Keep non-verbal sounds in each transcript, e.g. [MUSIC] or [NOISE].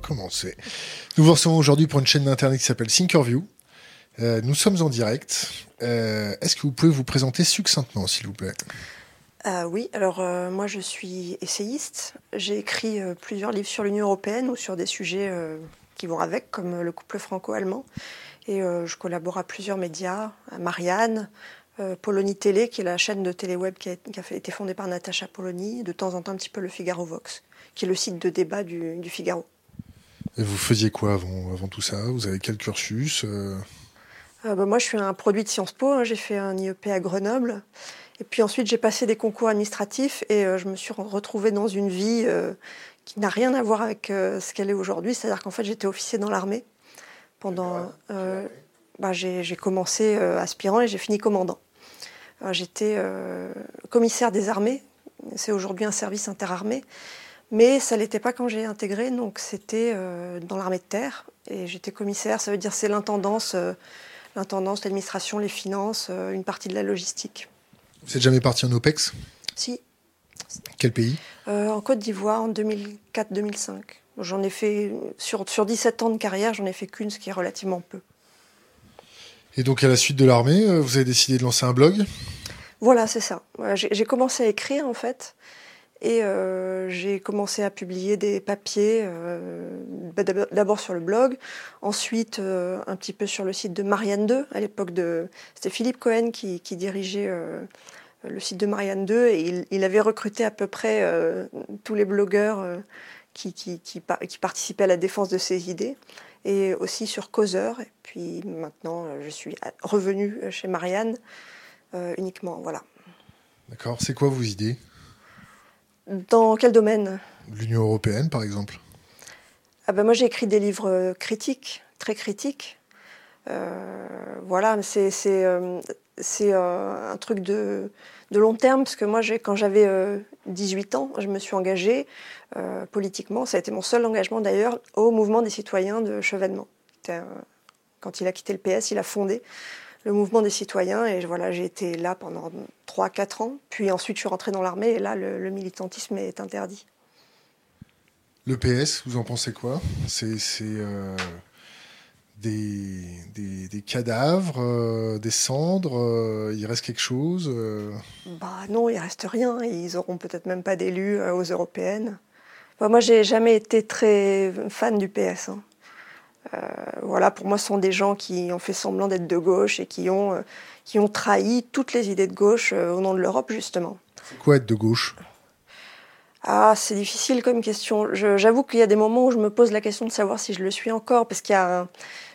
commencer. Nous vous recevons aujourd'hui pour une chaîne d'internet qui s'appelle Thinkerview. Euh, nous sommes en direct. Euh, Est-ce que vous pouvez vous présenter succinctement, s'il vous plaît? Euh, oui, alors euh, moi je suis essayiste. J'ai écrit plusieurs livres sur l'Union européenne ou sur des sujets qui vont avec, comme le couple franco-allemand. Et je collabore à plusieurs médias, à Marianne, Polonie Télé, qui est la chaîne de télé-web qui a, été fondée par Natacha Polony, de temps en temps un petit peu le Figaro Vox, qui est le site de débat du Figaro. Et Vous faisiez quoi avant, avant tout ça? Vous avez quel cursus euh, Euh, bah, moi, je suis un produit de Sciences Po. hein. J'ai fait un IEP à Grenoble. Et puis ensuite, j'ai passé des concours administratifs et euh, je me suis re- retrouvée dans une vie euh, qui n'a rien à voir avec euh, ce qu'elle est aujourd'hui. C'est-à-dire qu'en fait, j'étais officier dans l'armée pendant. euh, bah, j'ai commencé euh, aspirant et j'ai fini commandant. J'étais euh, commissaire des armées. C'est aujourd'hui un service interarmé. Mais ça l'était pas quand j'ai intégré, donc c'était euh, dans l'armée de terre. Et j'étais commissaire, ça veut dire c'est l'intendance, euh, l'intendance, l'administration, les finances, euh, une partie de la logistique. Vous êtes jamais parti en OPEX? Si, Quel pays? Euh, en Côte d'Ivoire en 2004-2005. J'en ai fait, sur, sur 17 ans de carrière, j'en ai fait qu'une, ce qui est relativement peu. Et donc, à la suite de l'armée, vous avez décidé de lancer un blog? Voilà, c'est ça. J'ai commencé à écrire en fait. Et euh, j'ai commencé à publier des papiers, euh, bah, d'abord sur le blog, ensuite euh, un petit peu sur le site de Marianne 2. À l'époque c'était Philippe Cohen qui, dirigeait le site de Marianne 2 et il, avait recruté à peu près tous les blogueurs qui, qui, qui, par- qui participaient à la défense de ses idées, et aussi sur Causeur. Et puis maintenant, je suis revenue chez Marianne uniquement, voilà. D'accord. C'est quoi vos idées? Dans quel domaine? L'Union européenne, par exemple ah ben Moi, j'ai écrit des livres euh, critiques, très critiques. Euh, voilà, c'est c'est euh, un truc de, de long terme, parce que moi, quand j'avais euh, 18 ans, je me suis engagée euh, politiquement. Ça a été mon seul engagement, d'ailleurs, au mouvement des citoyens de Chevènement. Quand il a quitté le PS, il a fondé le mouvement des citoyens, et voilà, j'ai été là pendant 3-4 ans. Puis ensuite, je suis rentrée dans l'armée, et là, le- le militantisme est interdit. Le PS, vous en pensez quoi? C'est euh, des, des, des cadavres, euh, des cendres euh, Il reste quelque chose Bah non, il reste rien. Ils auront peut-être même pas d'élus aux européennes. Bah, moi, j'ai jamais été très fan du PS. hein. Euh, voilà, pour moi, ce sont des gens qui ont fait semblant d'être de gauche et qui ont, euh, qui ont trahi toutes les idées de gauche euh, au nom de l'Europe, justement. Quoi être de gauche? Ah, c'est difficile comme question. J'avoue qu'il y a des moments où je me pose la question de savoir si je le suis encore, parce qu'il y a un-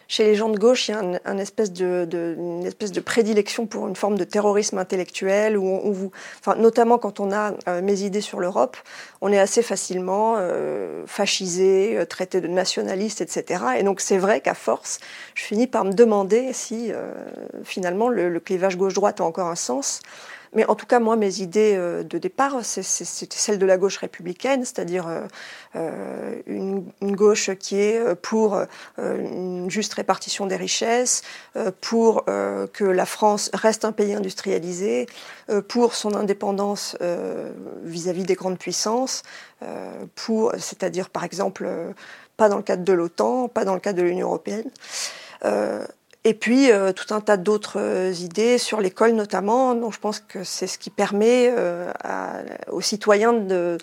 chez les gens de gauche, il y a espèce de, une espèce de prédilection pour une forme de terrorisme intellectuel, où on, on vous, enfin, notamment quand on a euh, mes idées sur l'Europe, on est assez facilement euh, fascisé, euh, traité de nationaliste, etc. Et donc c'est vrai qu'à force, je finis par me demander si euh, finalement le, le clivage gauche-droite a encore un sens. Mais en tout cas, moi, mes idées euh, de départ, c'était celles de la gauche républicaine, c'est-à-dire euh, euh, une, gauche qui est pour une juste répartition des richesses, pour que la France reste un pays industrialisé, pour son indépendance vis-à-vis des grandes puissances, pour, c'est-à-dire par exemple pas dans le cadre de l'OTAN, pas dans le cadre de l'Union européenne. Et puis euh, tout un tas d'autres euh, idées sur l'école notamment. Donc je pense que c'est ce qui permet euh, à- aux citoyens de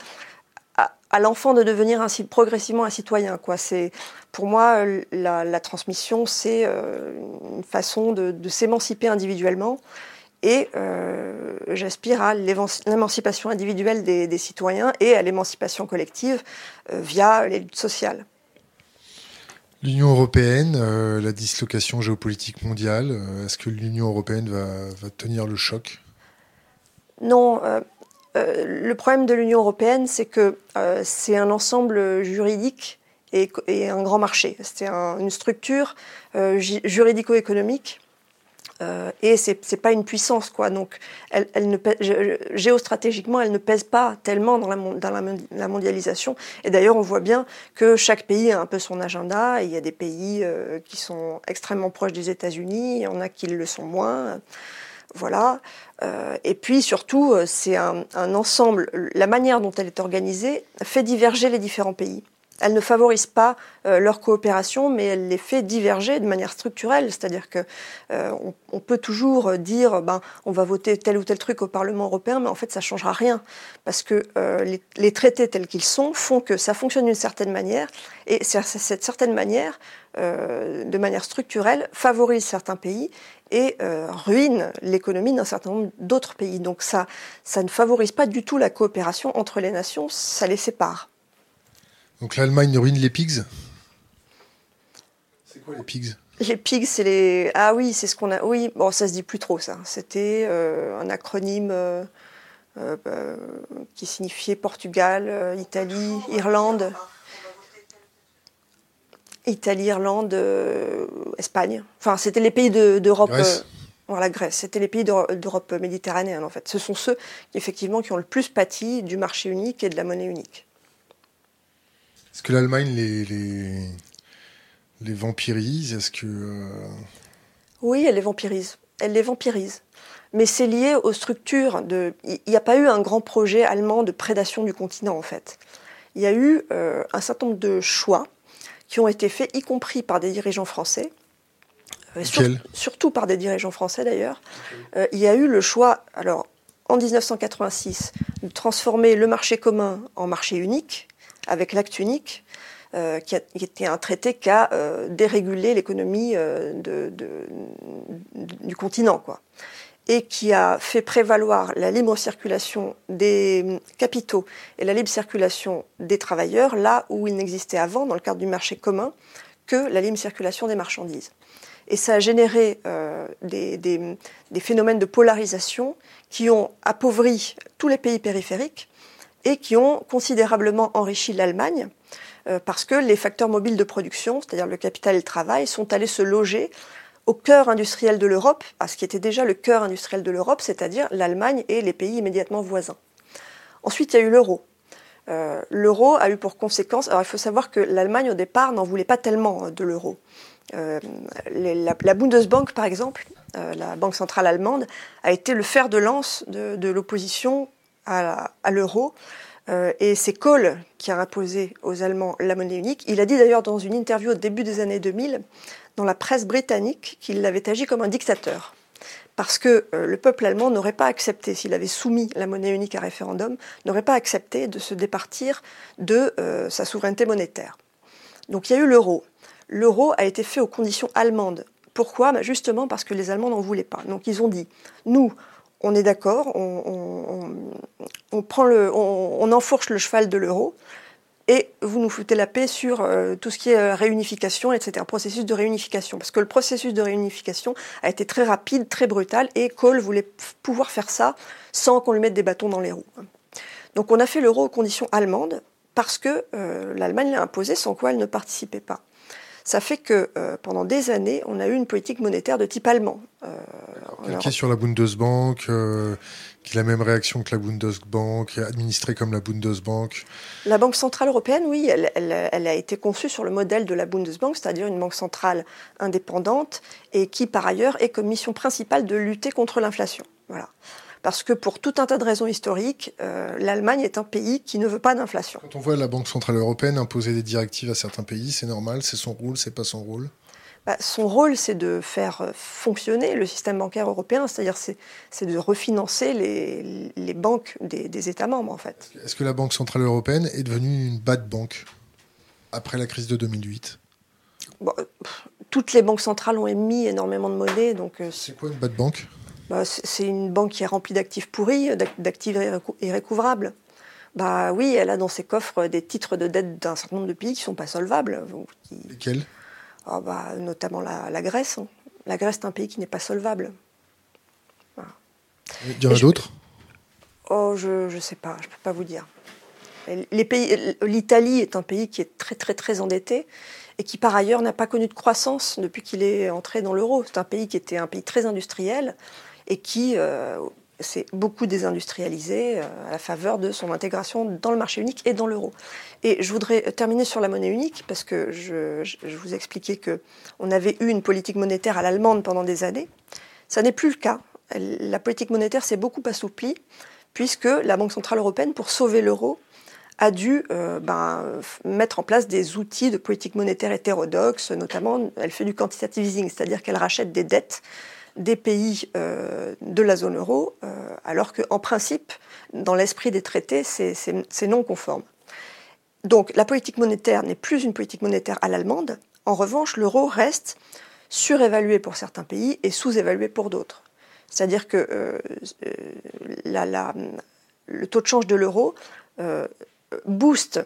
à, l'enfant de devenir ainsi progressivement un citoyen. C'est pour moi la, transmission, c'est euh, une façon de, s'émanciper individuellement. Et j'aspire à l'émancipation individuelle des, citoyens et à l'émancipation collective via les luttes sociales. L'Union européenne, euh, la dislocation géopolitique mondiale, euh, est-ce que l'Union européenne va, tenir le choc? Non, euh, le problème de l'Union européenne, c'est que c'est un ensemble juridique et, un grand marché. C'est un- une structure ju- juridico-économique euh, et c'est c'est pas une puissance quoi. Donc, elle, elle géostratégiquement, elle ne pèse pas tellement dans la, mondialisation. Et d'ailleurs, on voit bien que chaque pays a un peu son agenda. Il y a des pays euh, qui sont extrêmement proches des États-Unis, il y en a qui le sont moins. Voilà. Euh, et puis surtout, c'est un ensemble. La manière dont elle est organisée fait diverger les différents pays. Elle ne favorise pas euh, leur coopération, mais elle les fait diverger de manière structurelle. C'est-à-dire que euh, peut toujours dire, ben, on va voter tel ou tel truc au Parlement européen, mais en fait, ça changera rien, parce que euh, les, traités tels qu'ils sont font que ça fonctionne d'une certaine manière, et cette certaine manière, de manière structurelle, favorise certains pays et ruine l'économie d'un certain nombre d'autres pays. Donc ça ne favorise pas du tout la coopération entre les nations, ça les sépare. Donc l'Allemagne ruine les pigs C'est quoi les pigs? Les pigs, c'est les. Ah oui, c'est ce qu'on a. Oui, bon, ça se dit plus trop, ça. C'était euh, un acronyme euh, euh, qui signifiait Portugal, Italie, Irlande. Italie, Irlande, Espagne. Enfin, c'était les pays d'Europe. De, voilà, Grèce. C'était les pays d'Europe méditerranéenne, en fait. Ce sont ceux, effectivement, qui ont le plus pâti du marché unique et de la monnaie unique. Est-ce que l'Allemagne les, les, les, vampirise? Est-ce que euh, Oui, elle les vampirise. Elle les vampirise. Mais c'est lié aux structures. De... Il n'y a pas eu un grand projet allemand de prédation du continent, en fait. Il y a eu euh, un certain nombre de choix qui ont été faits, y compris par des dirigeants français. Euh, surtout par des dirigeants français d'ailleurs. il y a eu le choix, alors en 1986, de transformer le marché commun en marché unique, avec l'acte unique, euh, qui, était un traité qui a euh, dérégulé l'économie euh, du continent, et qui a fait prévaloir la libre circulation des capitaux et la libre circulation des travailleurs là où il n'existait avant, dans le cadre du marché commun, que la libre circulation des marchandises. Et ça a généré des phénomènes de polarisation qui ont appauvri tous les pays périphériques et qui ont considérablement enrichi l'Allemagne euh, parce que les facteurs mobiles de production, c'est-à-dire le capital et le travail, sont allés se loger au cœur industriel de l'Europe, à ce qui était déjà le cœur industriel de l'Europe, c'est-à-dire l'Allemagne et les pays immédiatement voisins. Ensuite, il y a eu l'euro. Euh, l'euro a eu pour conséquence, alors il faut savoir que l'Allemagne au départ n'en voulait pas tellement euh, de l'euro. la, Bundesbank, par exemple, la banque centrale allemande, a été le fer de lance de l'opposition à, l'euro. Euh, et c'est Kohl qui a imposé aux Allemands la monnaie unique. Il a dit d'ailleurs dans une interview au début des années 2000, dans la presse britannique, qu'il avait agi comme un dictateur. Parce que euh, le peuple allemand n'aurait pas accepté, s'il avait soumis la monnaie unique à référendum, n'aurait pas accepté de se départir de euh, sa souveraineté monétaire. Donc il y a eu l'euro. L'euro a été fait aux conditions allemandes. Pourquoi? Bah, Justement parce que les Allemands n'en voulaient pas. Donc ils ont dit, nous, on est d'accord, on, le, enfourche le cheval de l'euro et vous nous foutez la paix sur euh, tout ce qui est euh, réunification, etc. Processus de réunification. Parce que le processus de réunification a été très rapide, très brutal, et Kohl voulait pouvoir faire ça sans qu'on lui mette des bâtons dans les roues. Donc on a fait l'euro aux conditions allemandes, parce que euh, l'Allemagne l'a imposé, sans quoi elle ne participait pas. Ça fait que euh, pendant des années, on a eu une politique monétaire de type allemand. Euh, qui est sur la Bundesbank, euh, qui a la même réaction que la Bundesbank, administrée comme la Bundesbank. La Banque centrale européenne, oui, elle, elle, a été conçue sur le modèle de la Bundesbank, c'est-à-dire une banque centrale indépendante et qui, par ailleurs, est comme mission principale de lutter contre l'inflation. Voilà parce que pour tout un tas de raisons historiques, euh, l'Allemagne est un pays qui ne veut pas d'inflation. Quand on voit la Banque Centrale Européenne imposer des directives à certains pays, c'est normal, c'est son rôle, c'est pas son rôle? Bah, son rôle, c'est de faire euh, fonctionner le système bancaire européen, c'est-à-dire c'est de refinancer les, les banques des, des, États membres, en fait. Est-ce que la Banque Centrale Européenne est devenue une bad banque après la crise de 2008 Toutes les banques centrales ont émis énormément de monnaie, donc... Euh, c'est quoi une bad banque? Bah, c'est une banque qui est remplie d'actifs pourris, d'actifs irrécouvrables. Bah oui, elle a dans ses coffres des titres de dette d'un certain nombre de pays qui ne sont pas solvables. Lesquels? Ah, bah, Notamment la, Grèce. Hein. La Grèce est un pays qui n'est pas solvable. Il y en a d'autres? Oh, je ne sais pas, je ne peux pas vous dire. L'Italie est un pays qui est très très très endetté et qui par ailleurs n'a pas connu de croissance depuis qu'il est entré dans l'euro. C'est un pays qui était un pays très industriel et qui euh, s'est beaucoup désindustrialisé euh, à la faveur de son intégration dans le marché unique et dans l'euro. Et je voudrais terminer sur la monnaie unique parce que je, vous expliquais qu'on avait eu une politique monétaire à l'allemande pendant des années. Ça n'est plus le cas. La politique monétaire s'est beaucoup assouplie puisque la Banque centrale européenne, pour sauver l'euro, a dû ben, mettre en place des outils de politique monétaire hétérodoxe, notamment elle fait du quantitative easing, c'est-à-dire qu'elle rachète des dettes des pays de la zone euro, alors qu'en principe, dans l'esprit des traités, c'est non conforme. Donc la politique monétaire n'est plus une politique monétaire à l'allemande. En revanche, l'euro reste surévalué pour certains pays et sous-évalué pour d'autres. C'est-à-dire que euh, euh, le taux de change de l'euro euh, booste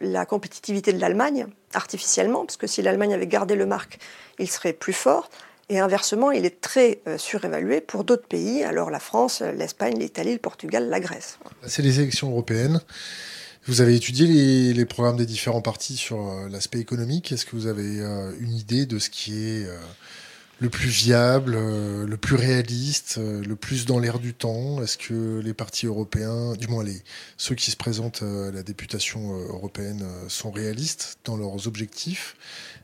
la compétitivité de l'Allemagne artificiellement, parce que si l'Allemagne avait gardé le marque, il serait plus fort. Et inversement, il est très surévalué pour d'autres pays, alors la France, l'Espagne, l'Italie, le Portugal, la Grèce. C'est les élections européennes. Vous avez étudié les, programmes des différents partis sur euh, l'aspect économique. Est-ce que vous avez euh, une idée de ce qui est euh, le plus viable, le plus réaliste, le plus dans l'air du temps? Est-ce que les partis européens, du moins les, ceux qui se présentent à la députation européenne, sont réalistes dans leurs objectifs?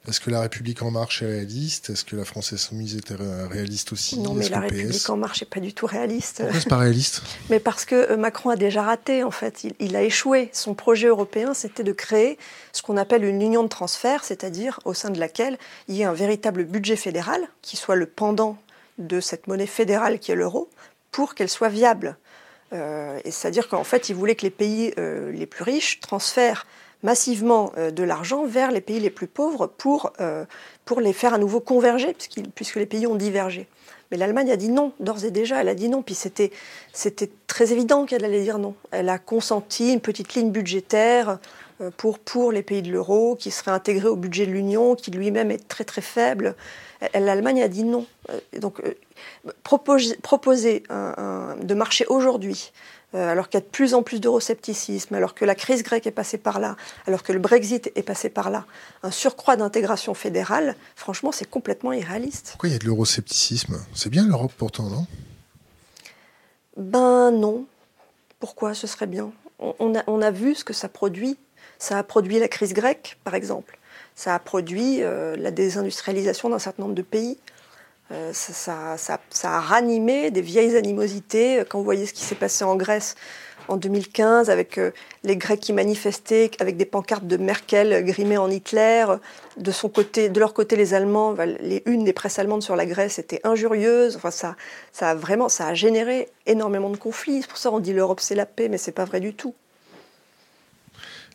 Est-ce que la République en marche est réaliste? Est-ce que la France insoumise est réaliste aussi? Non, mais la République en marche n'est pas du tout réaliste. Pourquoi c'est pas réaliste? [LAUGHS] Mais parce que euh, Macron a déjà raté, en fait. Il, a échoué. Son projet européen, c'était de créer ce qu'on appelle une union de transfert, c'est-à-dire au sein de laquelle il y ait un véritable budget fédéral, qui soit le pendant de cette monnaie fédérale qui est l'euro, pour qu'elle soit viable. Euh, c'est-à-dire qu'en fait, il voulait que les pays euh, les plus riches transfèrent massivement euh, de l'argent vers les pays les plus pauvres pour, pour les faire à nouveau converger, puisque les pays ont divergé. Mais l'Allemagne a dit non, d'ores et déjà, elle a dit non. Puis c'était, très évident qu'elle allait dire non. Elle a consenti une petite ligne budgétaire pour, pour les pays de l'euro, qui serait intégrée au budget de l'Union, qui lui-même est très très faible. L'Allemagne a dit non. Donc proposer, proposer de marcher aujourd'hui euh, alors qu'il y a de plus en plus d'euroscepticisme, alors que la crise grecque est passée par là, alors que le Brexit est passé par là, un surcroît d'intégration fédérale, franchement, c'est complètement irréaliste. Pourquoi il y a de l'euroscepticisme? C'est bien l'Europe pourtant, non? Ben non. Pourquoi? Ce serait bien on a, vu ce que ça produit. Ça a produit la crise grecque, par exemple. Ça a produit euh, la désindustrialisation d'un certain nombre de pays. Euh, ça, a ranimé des vieilles animosités. Quand vous voyez ce qui s'est passé en Grèce en 2015 avec euh, les Grecs qui manifestaient avec des pancartes de Merkel grimées en Hitler. De, son côté, de leur côté, les Allemands, les unes des presses allemandes sur la Grèce étaient injurieuses. Enfin, ça, ça a vraiment, ça a généré énormément de conflits. C'est pour ça qu'on dit l'Europe c'est la paix, mais c'est pas vrai du tout.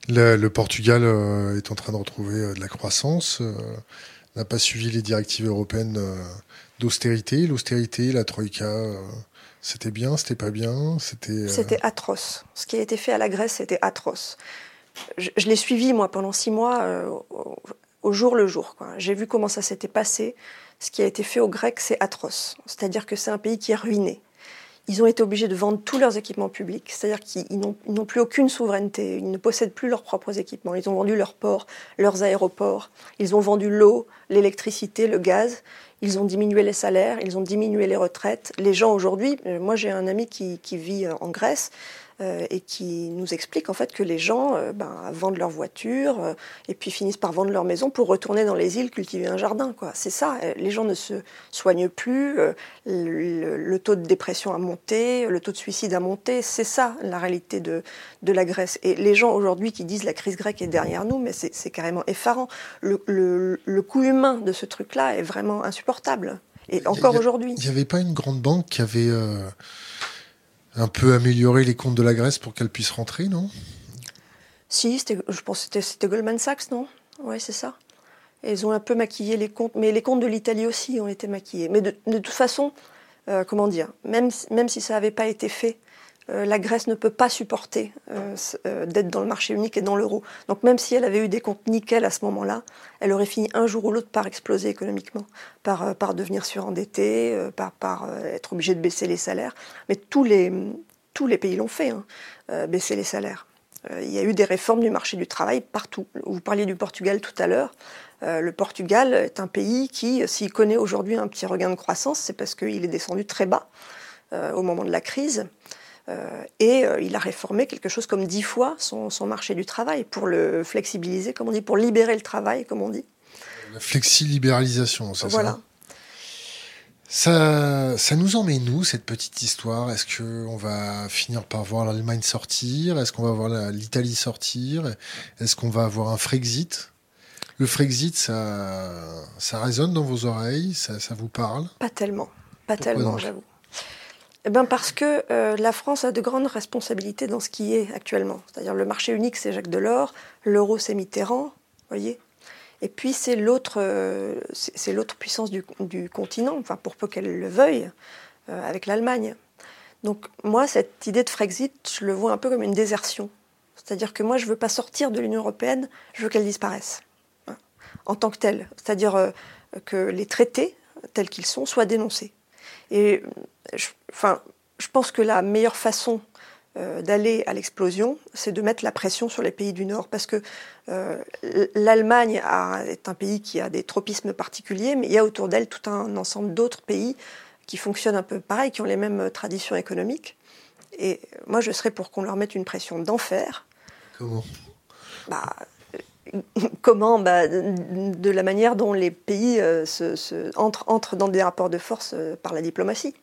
Le, Portugal euh, est en train de retrouver de la croissance n'a pas suivi les directives européennes euh, d'austérité. L'austérité, la troïka, euh, c'était bien, c'était pas bien, c'était. Euh, c'était atroce. Ce qui a été fait à la Grèce, c'était atroce. Je, l'ai suivi moi pendant six mois, au, jour le jour. J'ai vu comment ça s'était passé. Ce qui a été fait aux Grecs, c'est atroce. C'est-à-dire que c'est un pays qui est ruiné ils ont été obligés de vendre tous leurs équipements publics, c'est-à-dire qu'ils n'ont plus aucune souveraineté, ils ne possèdent plus leurs propres équipements, ils ont vendu leurs ports, leurs aéroports, ils ont vendu l'eau, l'électricité, le gaz, ils ont diminué les salaires, ils ont diminué les retraites. Les gens aujourd'hui, euh, moi j'ai un ami qui, qui vit en Grèce, euh, et qui nous explique en fait que les gens euh, ben, vendent leur voiture euh, et puis finissent par vendre leur maison pour retourner dans les îles cultiver un jardin. Quoi. C'est ça, les gens ne se soignent plus, le, taux de dépression a monté, le taux de suicide a monté, c'est ça la réalité de, de la Grèce. Et les gens aujourd'hui qui disent la crise grecque est derrière nous, mais c'est carrément effarant. Le, le, coût humain de ce truc-là est vraiment insupportable. Et encore aujourd'hui. Il n'y avait pas une grande banque qui avait un peu améliorer les comptes de la Grèce pour qu'elle puisse rentrer, non? Si, je pense que c'était Goldman Sachs, non? Oui, c'est ça. ils ont un peu maquillé les comptes, mais les comptes de l'Italie aussi ont été maquillés. Mais de, toute façon, euh, comment dire, même, si ça n'avait pas été fait, la Grèce ne peut pas supporter euh, euh, d'être dans le marché unique et dans l'euro. Donc même si elle avait eu des comptes nickel à ce moment-là, elle aurait fini un jour ou l'autre par exploser économiquement, par, devenir surendettée, par, être obligée de baisser les salaires. Mais tous les, tous les pays l'ont fait, hein, baisser les salaires. Il y a eu des réformes du marché du travail partout. Vous parliez du Portugal tout à l'heure. le Portugal est un pays qui, s'il connaît aujourd'hui un petit regain de croissance, c'est parce qu'il est descendu très bas au moment de la crise. Euh, et euh, il a réformé quelque chose comme dix fois son, marché du travail pour le flexibiliser, comme on dit, pour libérer le travail, comme on dit. La flexi-libéralisation, c'est voilà. Ça, ça nous met nous cette petite histoire. Est-ce qu'on va finir par voir l'Allemagne sortir? Est-ce qu'on va voir l'Italie sortir? Est-ce qu'on va avoir un Frexit? Le Frexit, ça, ça résonne dans vos oreilles? Ça, ça vous parle? Pas tellement, pas tellement, j'avoue. Eh ben parce que euh, la France a de grandes responsabilités dans ce qui est actuellement. C'est-à-dire le marché unique, c'est Jacques Delors, l'euro, c'est Mitterrand, voyez. Et puis c'est l'autre, euh, puissance du, continent, enfin pour peu qu'elle le veuille, euh, avec l'Allemagne. Donc moi, cette idée de Frexit, je le vois un peu comme une désertion. C'est-à-dire que moi, je veux pas sortir de l'Union européenne, je veux qu'elle disparaisse hein, en tant que telle. C'est-à-dire que les traités tels qu'ils sont soient dénoncés. Et je, enfin, je pense que la meilleure façon euh, d'aller à l'explosion, c'est de mettre la pression sur les pays du Nord, parce que euh, l'Allemagne est un pays qui a des tropismes particuliers, mais il y a autour d'elle tout un ensemble d'autres pays qui fonctionnent un peu pareil, qui ont les mêmes traditions économiques. Et moi, je serais pour qu'on leur mette une pression d'enfer. Comment? Bah, comment bah, De la manière dont les pays euh, se, entrent, entrent, dans des rapports de force par la diplomatie.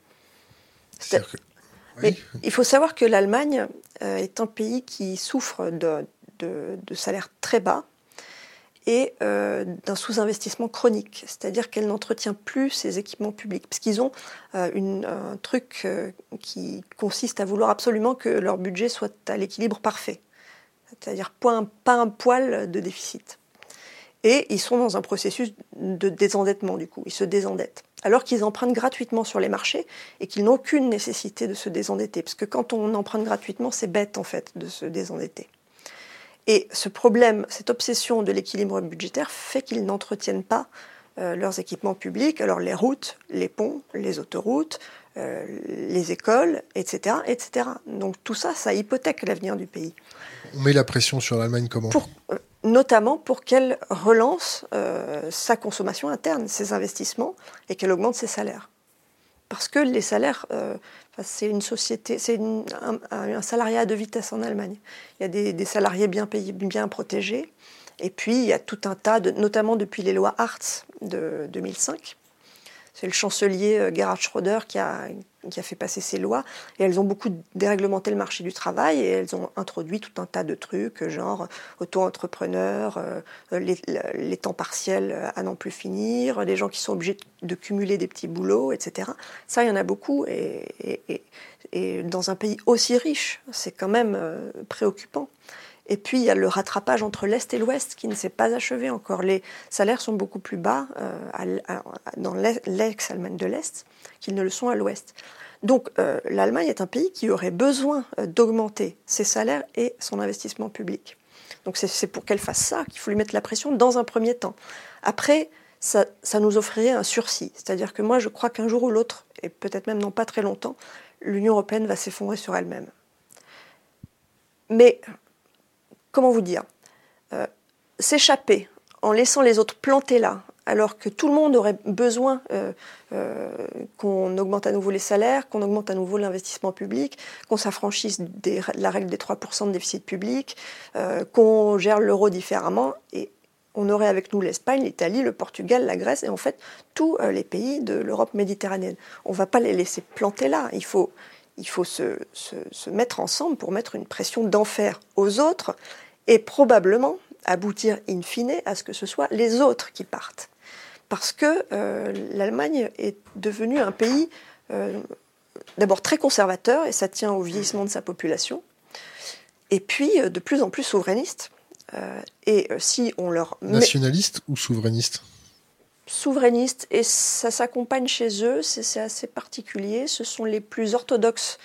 Mais il faut savoir que l'Allemagne euh, est un pays qui souffre de, salaires très bas et euh, d'un sous-investissement chronique, c'est-à-dire qu'elle n'entretient plus ses équipements publics, parce qu'ils ont euh, un truc qui consiste à vouloir absolument que leur budget soit à l'équilibre parfait, c'est-à-dire pas un poil de déficit. Et ils sont dans un processus de désendettement, du coup, ils se désendettent alors qu'ils empruntent gratuitement sur les marchés et qu'ils n'ont aucune nécessité de se désendetter. Parce que quand on emprunte gratuitement, c'est bête en fait de se désendetter. Et ce problème, cette obsession de l'équilibre budgétaire fait qu'ils n'entretiennent pas euh, leurs équipements publics, alors les routes, les ponts, les autoroutes, euh, les écoles, etc., etc. Donc tout ça, ça hypothèque l'avenir du pays. On met la pression sur l'Allemagne comment euh, notamment pour qu'elle relance euh, sa consommation interne, ses investissements, et qu'elle augmente ses salaires. Parce que les salaires, euh, c'est une société, c'est un, salariat de vitesse en Allemagne. Il y a des, salariés bien payés, bien protégés, et puis il y a tout un tas, de, notamment depuis les lois Hartz de 2005. C'est le chancelier Gerhard Schröder qui a, qui a fait passer ces lois, et elles ont beaucoup déréglementé le marché du travail, et elles ont introduit tout un tas de trucs, genre auto-entrepreneurs, euh, les, temps partiels à n'en plus finir, les gens qui sont obligés de cumuler des petits boulots, etc. Ça, il y en a beaucoup, et, et, dans un pays aussi riche, c'est quand même euh, préoccupant. Et puis, il y a le rattrapage entre l'Est et l'Ouest qui ne s'est pas achevé encore. Les salaires sont beaucoup plus bas euh, dans l'ex-Allemagne de l'Est qu'ils ne le sont à l'Ouest. Donc, euh, l'Allemagne est un pays qui aurait besoin euh, d'augmenter ses salaires et son investissement public. Donc, c'est pour qu'elle fasse ça qu'il faut lui mettre la pression dans un premier temps. Après, ça, ça nous offrirait un sursis. C'est-à-dire que moi, je crois qu'un jour ou l'autre, et peut-être même dans pas très longtemps, l'Union européenne va s'effondrer sur elle-même. Mais comment vous dire, euh, s'échapper en laissant les autres plantés là, alors que tout le monde aurait besoin euh, euh, qu'on augmente à nouveau les salaires, qu'on augmente à nouveau l'investissement public, qu'on s'affranchisse de la règle des 3% de déficit public, qu'on gère l'euro différemment. Et on aurait avec nous l'Espagne, l'Italie, le Portugal, la Grèce et en fait tous les pays de l'Europe méditerranéenne. On ne va pas les laisser planter là. Il faut, il faut se, se mettre ensemble pour mettre une pression d'enfer aux autres et probablement aboutir in fine à ce que ce soit les autres qui partent. Parce que euh, l'Allemagne est devenue un pays euh, d'abord très conservateur, et ça tient au vieillissement de sa population, et puis euh, de plus en plus souverainiste. et si on leur... Nationaliste ou souverainiste? Souverainiste, et ça s'accompagne chez eux, c'est assez particulier, ce sont les plus orthodoxes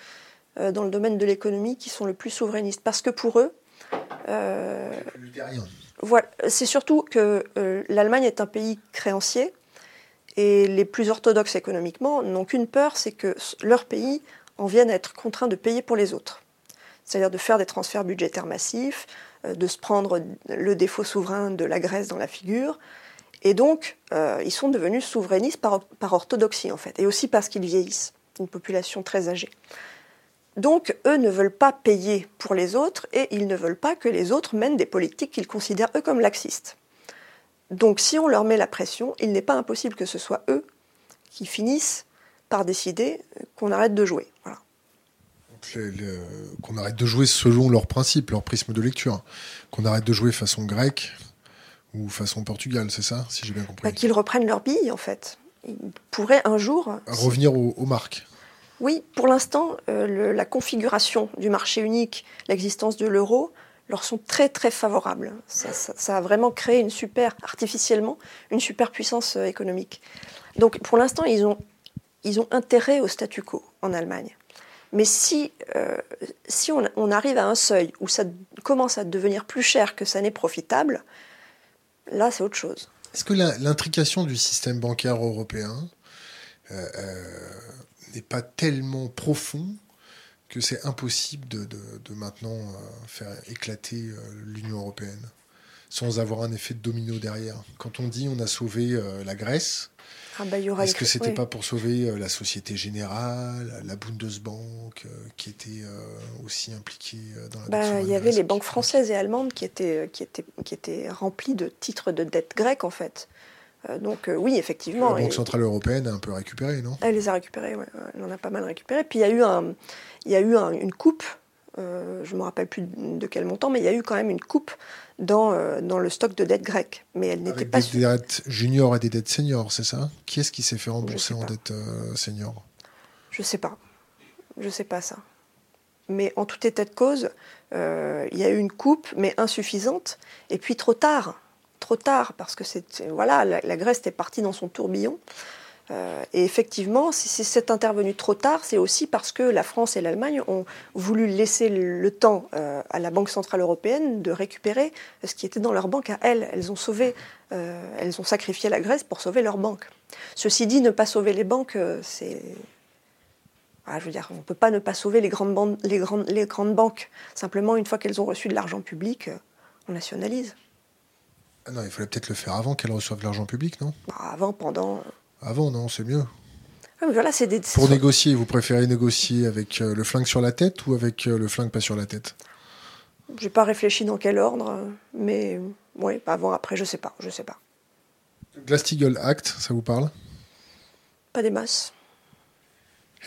dans le domaine de l'économie qui sont le plus souverainistes, parce que pour eux, voilà, c'est surtout que euh, l'Allemagne est un pays créancier et les plus orthodoxes économiquement n'ont qu'une peur, c'est que leur pays en vienne à être contraint de payer pour les autres. C'est-à-dire de faire des transferts budgétaires massifs, euh, de se prendre le défaut souverain de la Grèce dans la figure. Et donc, ils sont devenus souverainistes par, par orthodoxie, en fait, et aussi parce qu'ils vieillissent, une population très âgée. Donc, eux ne veulent pas payer pour les autres et ils ne veulent pas que les autres mènent des politiques qu'ils considèrent, eux, comme laxistes. Donc, si on leur met la pression, il n'est pas impossible que ce soit eux qui finissent par décider qu'on arrête de jouer. Voilà. Qu'on arrête de jouer selon leurs principes, leur prisme de lecture. Qu'on arrête de jouer façon grecque ou façon Portugal, c'est ça, si j'ai bien compris bah, Qu'ils reprennent leur bille, en fait. Ils pourraient un jour... Revenir aux, marques. Oui, pour l'instant, euh, la configuration du marché unique, l'existence de l'euro, leur sont très très favorables. Ça, a vraiment créé une super, artificiellement, une super puissance euh, économique. Donc pour l'instant, ils ont, ils ont intérêt au statu quo en Allemagne. Mais si, euh, si on, arrive à un seuil où ça commence à devenir plus cher que ça n'est profitable, là c'est autre chose. Est-ce que l'intrication du système bancaire européen n'est pas tellement profond que c'est impossible de, maintenant euh, faire éclater euh, l'Union européenne sans avoir un effet de domino derrière. Quand on dit on a sauvé euh, la Grèce, ah bah, est-ce que c'était pas pour sauver la Société Générale, la Bundesbank, qui était aussi impliquée dans la bah, Il y avait les banques françaises et allemandes qui étaient, qui, étaient, qui étaient remplies de titres de dette grecque, en fait. Euh, donc euh, oui, effectivement. La Banque Centrale Européenne a un peu récupéré, non? Elle les a récupérés, oui. Elle en a pas mal récupéré. Puis il y a eu, un, il y a eu une coupe, euh, je ne me rappelle plus de quel montant, mais il y a eu quand même une coupe dans, dans le stock de dettes grecques. Mais elle n'était pas... Des dettes juniors et des dettes seniors, c'est ça? Qui est-ce qui s'est fait rembourser en dette senior? Je ne sais pas. Je ne sais pas ça. Mais en tout état de cause, il y a eu une coupe, mais insuffisante, et puis trop tard trop tard parce que c'est voilà la, Grèce est partie dans son tourbillon. Euh, et effectivement, si c'est intervenu trop tard, c'est aussi parce que la France et l'Allemagne ont voulu laisser le temps euh, à la Banque centrale européenne de récupérer ce qui était dans leur banque à elles. Elles ont sauvé, euh, elles ont sacrifié la Grèce pour sauver leur banque. Ceci dit, ne pas sauver les banques, c'est ah, je veux dire, on ne peut pas ne pas sauver les grandes banques. Simplement, une fois qu'elles ont reçu de l'argent public, on nationalise. Ah non, il fallait peut-être le faire avant qu'elle reçoive l'argent public, non? Bah, Avant, pendant. Avant, non, c'est mieux. Ah, voilà, c'est des... Pour négocier, vous préférez négocier avec euh, le flingue sur la tête ou avec euh, le flingue pas sur la tête? J'ai pas réfléchi dans quel ordre, mais oui, avant, après, je sais pas, je sais pas. Glass-Steagall Act, ça vous parle? Pas des masses.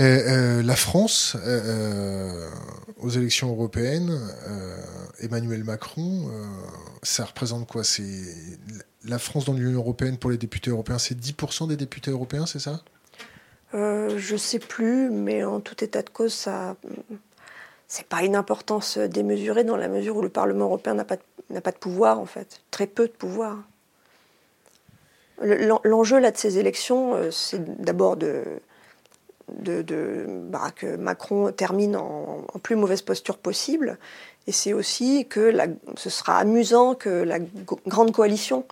Euh, la France, aux élections européennes, Emmanuel Macron, ça représente quoi? C'est la France dans l'Union européenne pour les députés européens, c'est 10% des députés européens, c'est ça? Euh, Je sais plus, mais en tout état de cause, ça, c'est pas une importance démesurée dans la mesure où le Parlement européen n'a pas, n'a pas de pouvoir en fait, très peu de pouvoir. L'enjeu là de ces élections, euh, c'est d'abord de, de, bah, que Macron termine en, en, plus mauvaise posture possible, et c'est aussi que ce sera amusant que la grande coalition,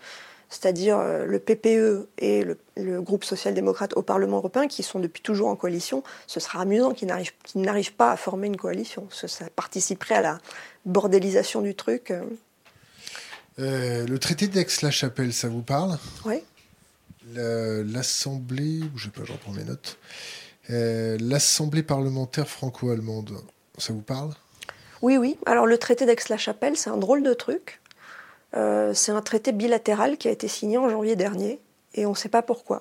c'est-à-dire euh, le PPE et le, groupe social-démocrate au Parlement européen, qui sont depuis toujours en coalition, ce sera amusant qu'ils n'arrivent pas à former une coalition. Ça, ça participerait à la bordélisation du truc. Euh, le traité d'Aix-la-Chapelle, ça vous parle? Oui. L'Assemblée, je sais pas, je reprends mes notes. Euh, L'Assemblée parlementaire franco-allemande, ça vous parle? Oui, oui. Alors le traité d'Aix-la-Chapelle, c'est un drôle de truc. Euh, c'est un traité bilatéral qui a été signé en janvier dernier et on ne sait pas pourquoi.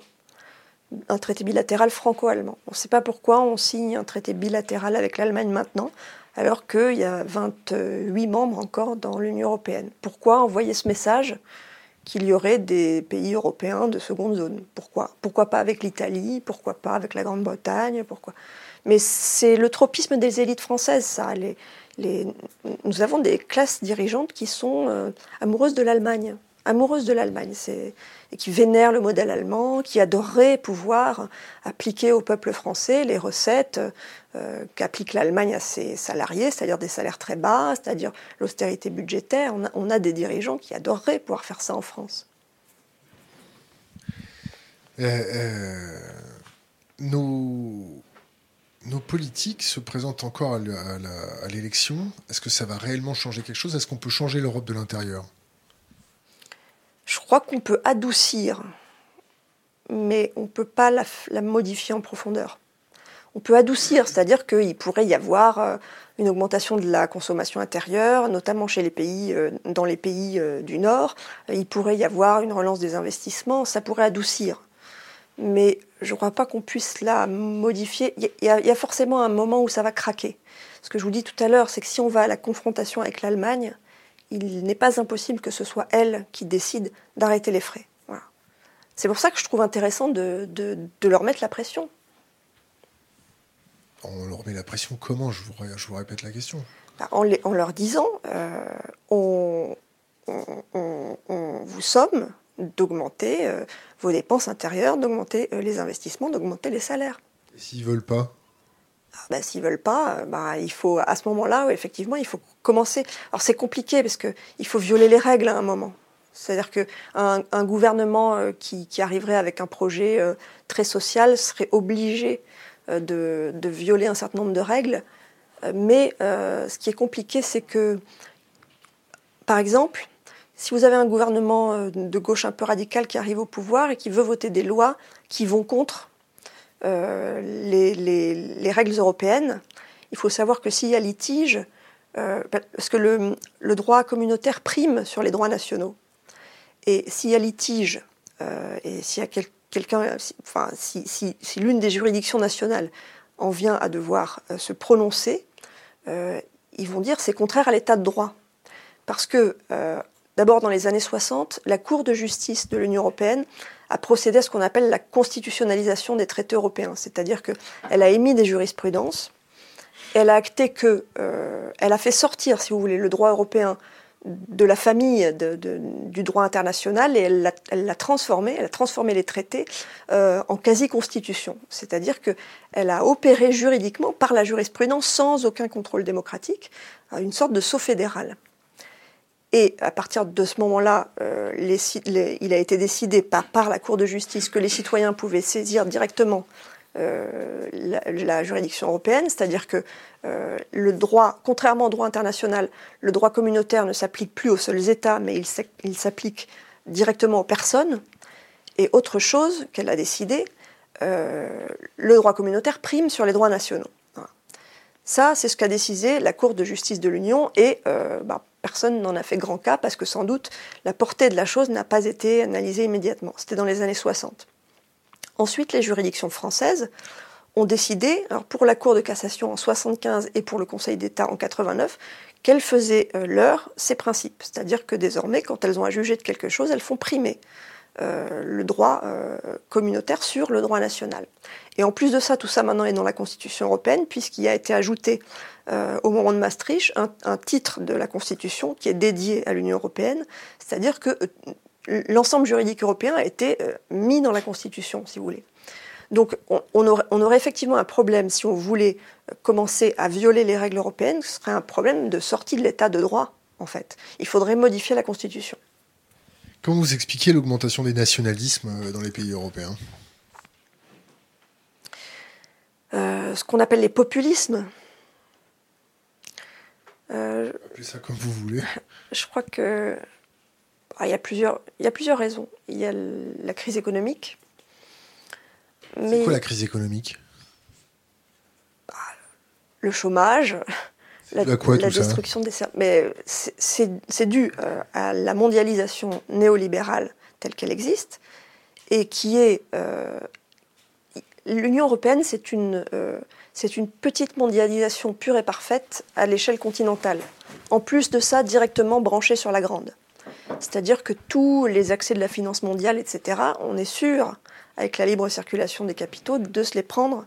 Un traité bilatéral franco-allemand. On ne sait pas pourquoi on signe un traité bilatéral avec l'Allemagne maintenant, alors qu'il y a 28 membres encore dans l'Union européenne. Pourquoi envoyer ce message? Qu'il y aurait des pays européens de seconde zone. Pourquoi? Pourquoi pas avec l'Italie? Pourquoi pas avec la Grande-Bretagne? Pourquoi? Mais c'est le tropisme des élites françaises, ça. Les, nous avons des classes dirigeantes qui sont euh, amoureuses de l'Allemagne, amoureuses de l'Allemagne, qui vénèrent le modèle allemand, qui adoreraient pouvoir appliquer au peuple français les recettes euh, qu'applique l'Allemagne à ses salariés, c'est-à-dire des salaires très bas, c'est-à-dire l'austérité budgétaire. On a, des dirigeants qui adoreraient pouvoir faire ça en France. Euh, nous nos politiques se présentent encore à l'élection. Est-ce que ça va réellement changer quelque chose? Est-ce qu'on peut changer l'Europe de l'intérieur? Je crois qu'on peut adoucir, mais on ne peut pas la, modifier en profondeur. On peut adoucir, c'est-à-dire qu'il pourrait y avoir euh, une augmentation de la consommation intérieure, notamment chez les pays, euh, dans les pays euh, du Nord. Il pourrait y avoir une relance des investissements, ça pourrait adoucir. mais je ne crois pas qu'on puisse la modifier. Il y, a forcément un moment où ça va craquer. Ce que je vous dis tout à l'heure, c'est que si on va à la confrontation avec l'Allemagne, il n'est pas impossible que ce soit elle qui décide d'arrêter les frais. C'est pour ça que je trouve intéressant de, leur mettre la pression. On leur met la pression comment? Je vous, je vous répète la question. Bah, en, leur disant, euh, on, vous somme d'augmenter euh, vos dépenses intérieures, d'augmenter euh, les investissements, d'augmenter les salaires. Et s'ils veulent pas? Bah, S'ils veulent pas, bah, il faut à ce moment-là, effectivement, il faut commencer. Alors c'est compliqué parce qu'il faut violer les règles à un moment. C'est-à-dire qu'un un gouvernement euh, qui, arriverait avec un projet très social serait obligé de, de, violer un certain nombre de règles. Mais ce qui est compliqué, c'est que, par exemple, si vous avez un gouvernement euh, de gauche un peu radical qui arrive au pouvoir et qui veut voter des lois qui vont contre euh, les, règles européennes, il faut savoir que s'il y a litige, euh, parce que le, droit communautaire prime sur les droits nationaux, et s'il y a litige, et s'il y a quelqu'un, enfin, si, l'une des juridictions nationales en vient à devoir se prononcer, ils vont dire c'est contraire à l'état de droit. Parce que D'abord, dans les années 60, la Cour de justice de l'Union européenne a procédé à ce qu'on appelle la constitutionnalisation des traités européens, c'est-à-dire qu'elle a émis des jurisprudences, euh, elle a fait sortir, si vous voulez, le droit européen de la famille du droit international et elle l'a transformé, elle a transformé les traités euh, en quasi-constitution. C'est-à-dire qu'elle a opéré juridiquement par la jurisprudence sans aucun contrôle démocratique une sorte de saut fédéral. Et à partir de ce moment-là, euh, il a été décidé par, la Cour de justice que les citoyens pouvaient saisir directement euh, la, juridiction européenne, c'est-à-dire que euh, le droit, contrairement au droit international, le droit communautaire ne s'applique plus aux seuls États, mais il s'applique directement aux personnes. Et autre chose qu'elle a décidé, le droit communautaire prime sur les droits nationaux. Ça, c'est ce qu'a décidé la Cour de justice de l'Union et bah, personne n'en a fait grand cas parce que sans doute la portée de la chose n'a pas été analysée immédiatement. C'était dans les années 60. Ensuite, les juridictions françaises ont décidé, pour la Cour de cassation en 75 et pour le Conseil d'État en 89, qu'elles faisaient euh, leur ces principes. C'est-à-dire que désormais, quand elles ont à juger de quelque chose, elles font primer euh, le droit euh, communautaire sur le droit national. Et en plus de ça, tout ça maintenant est dans la Constitution européenne, puisqu'il a été ajouté euh, au moment de Maastricht un, titre de la Constitution qui est dédié à l'Union européenne, c'est-à-dire que l'ensemble juridique européen a été mis dans la Constitution, si vous voulez. Donc on, aurait, on, aurait, effectivement un problème si on voulait commencer à violer les règles européennes, ce serait un problème de sortie de l'état de droit, en fait. Il faudrait modifier la Constitution. Comment vous expliquez l'augmentation des nationalismes euh, dans les pays européens? Euh, Ce qu'on appelle les populismes. Euh, Appelez ça comme vous voulez. Je crois que ah, il, y a plusieurs, il y a plusieurs raisons. Il y a la crise économique. C'est quoi la crise économique? Bah, Le chômage, la, destruction des Mais c'est dû euh, à la mondialisation néolibérale telle qu'elle existe et qui est euh, l'Union européenne, c'est une euh, c'est une petite mondialisation pure et parfaite à l'échelle continentale. En plus de ça, directement branchée sur la grande. C'est-à-dire que tous les accès de la finance mondiale, etc., on est sûr, avec la libre circulation des capitaux, de se les prendre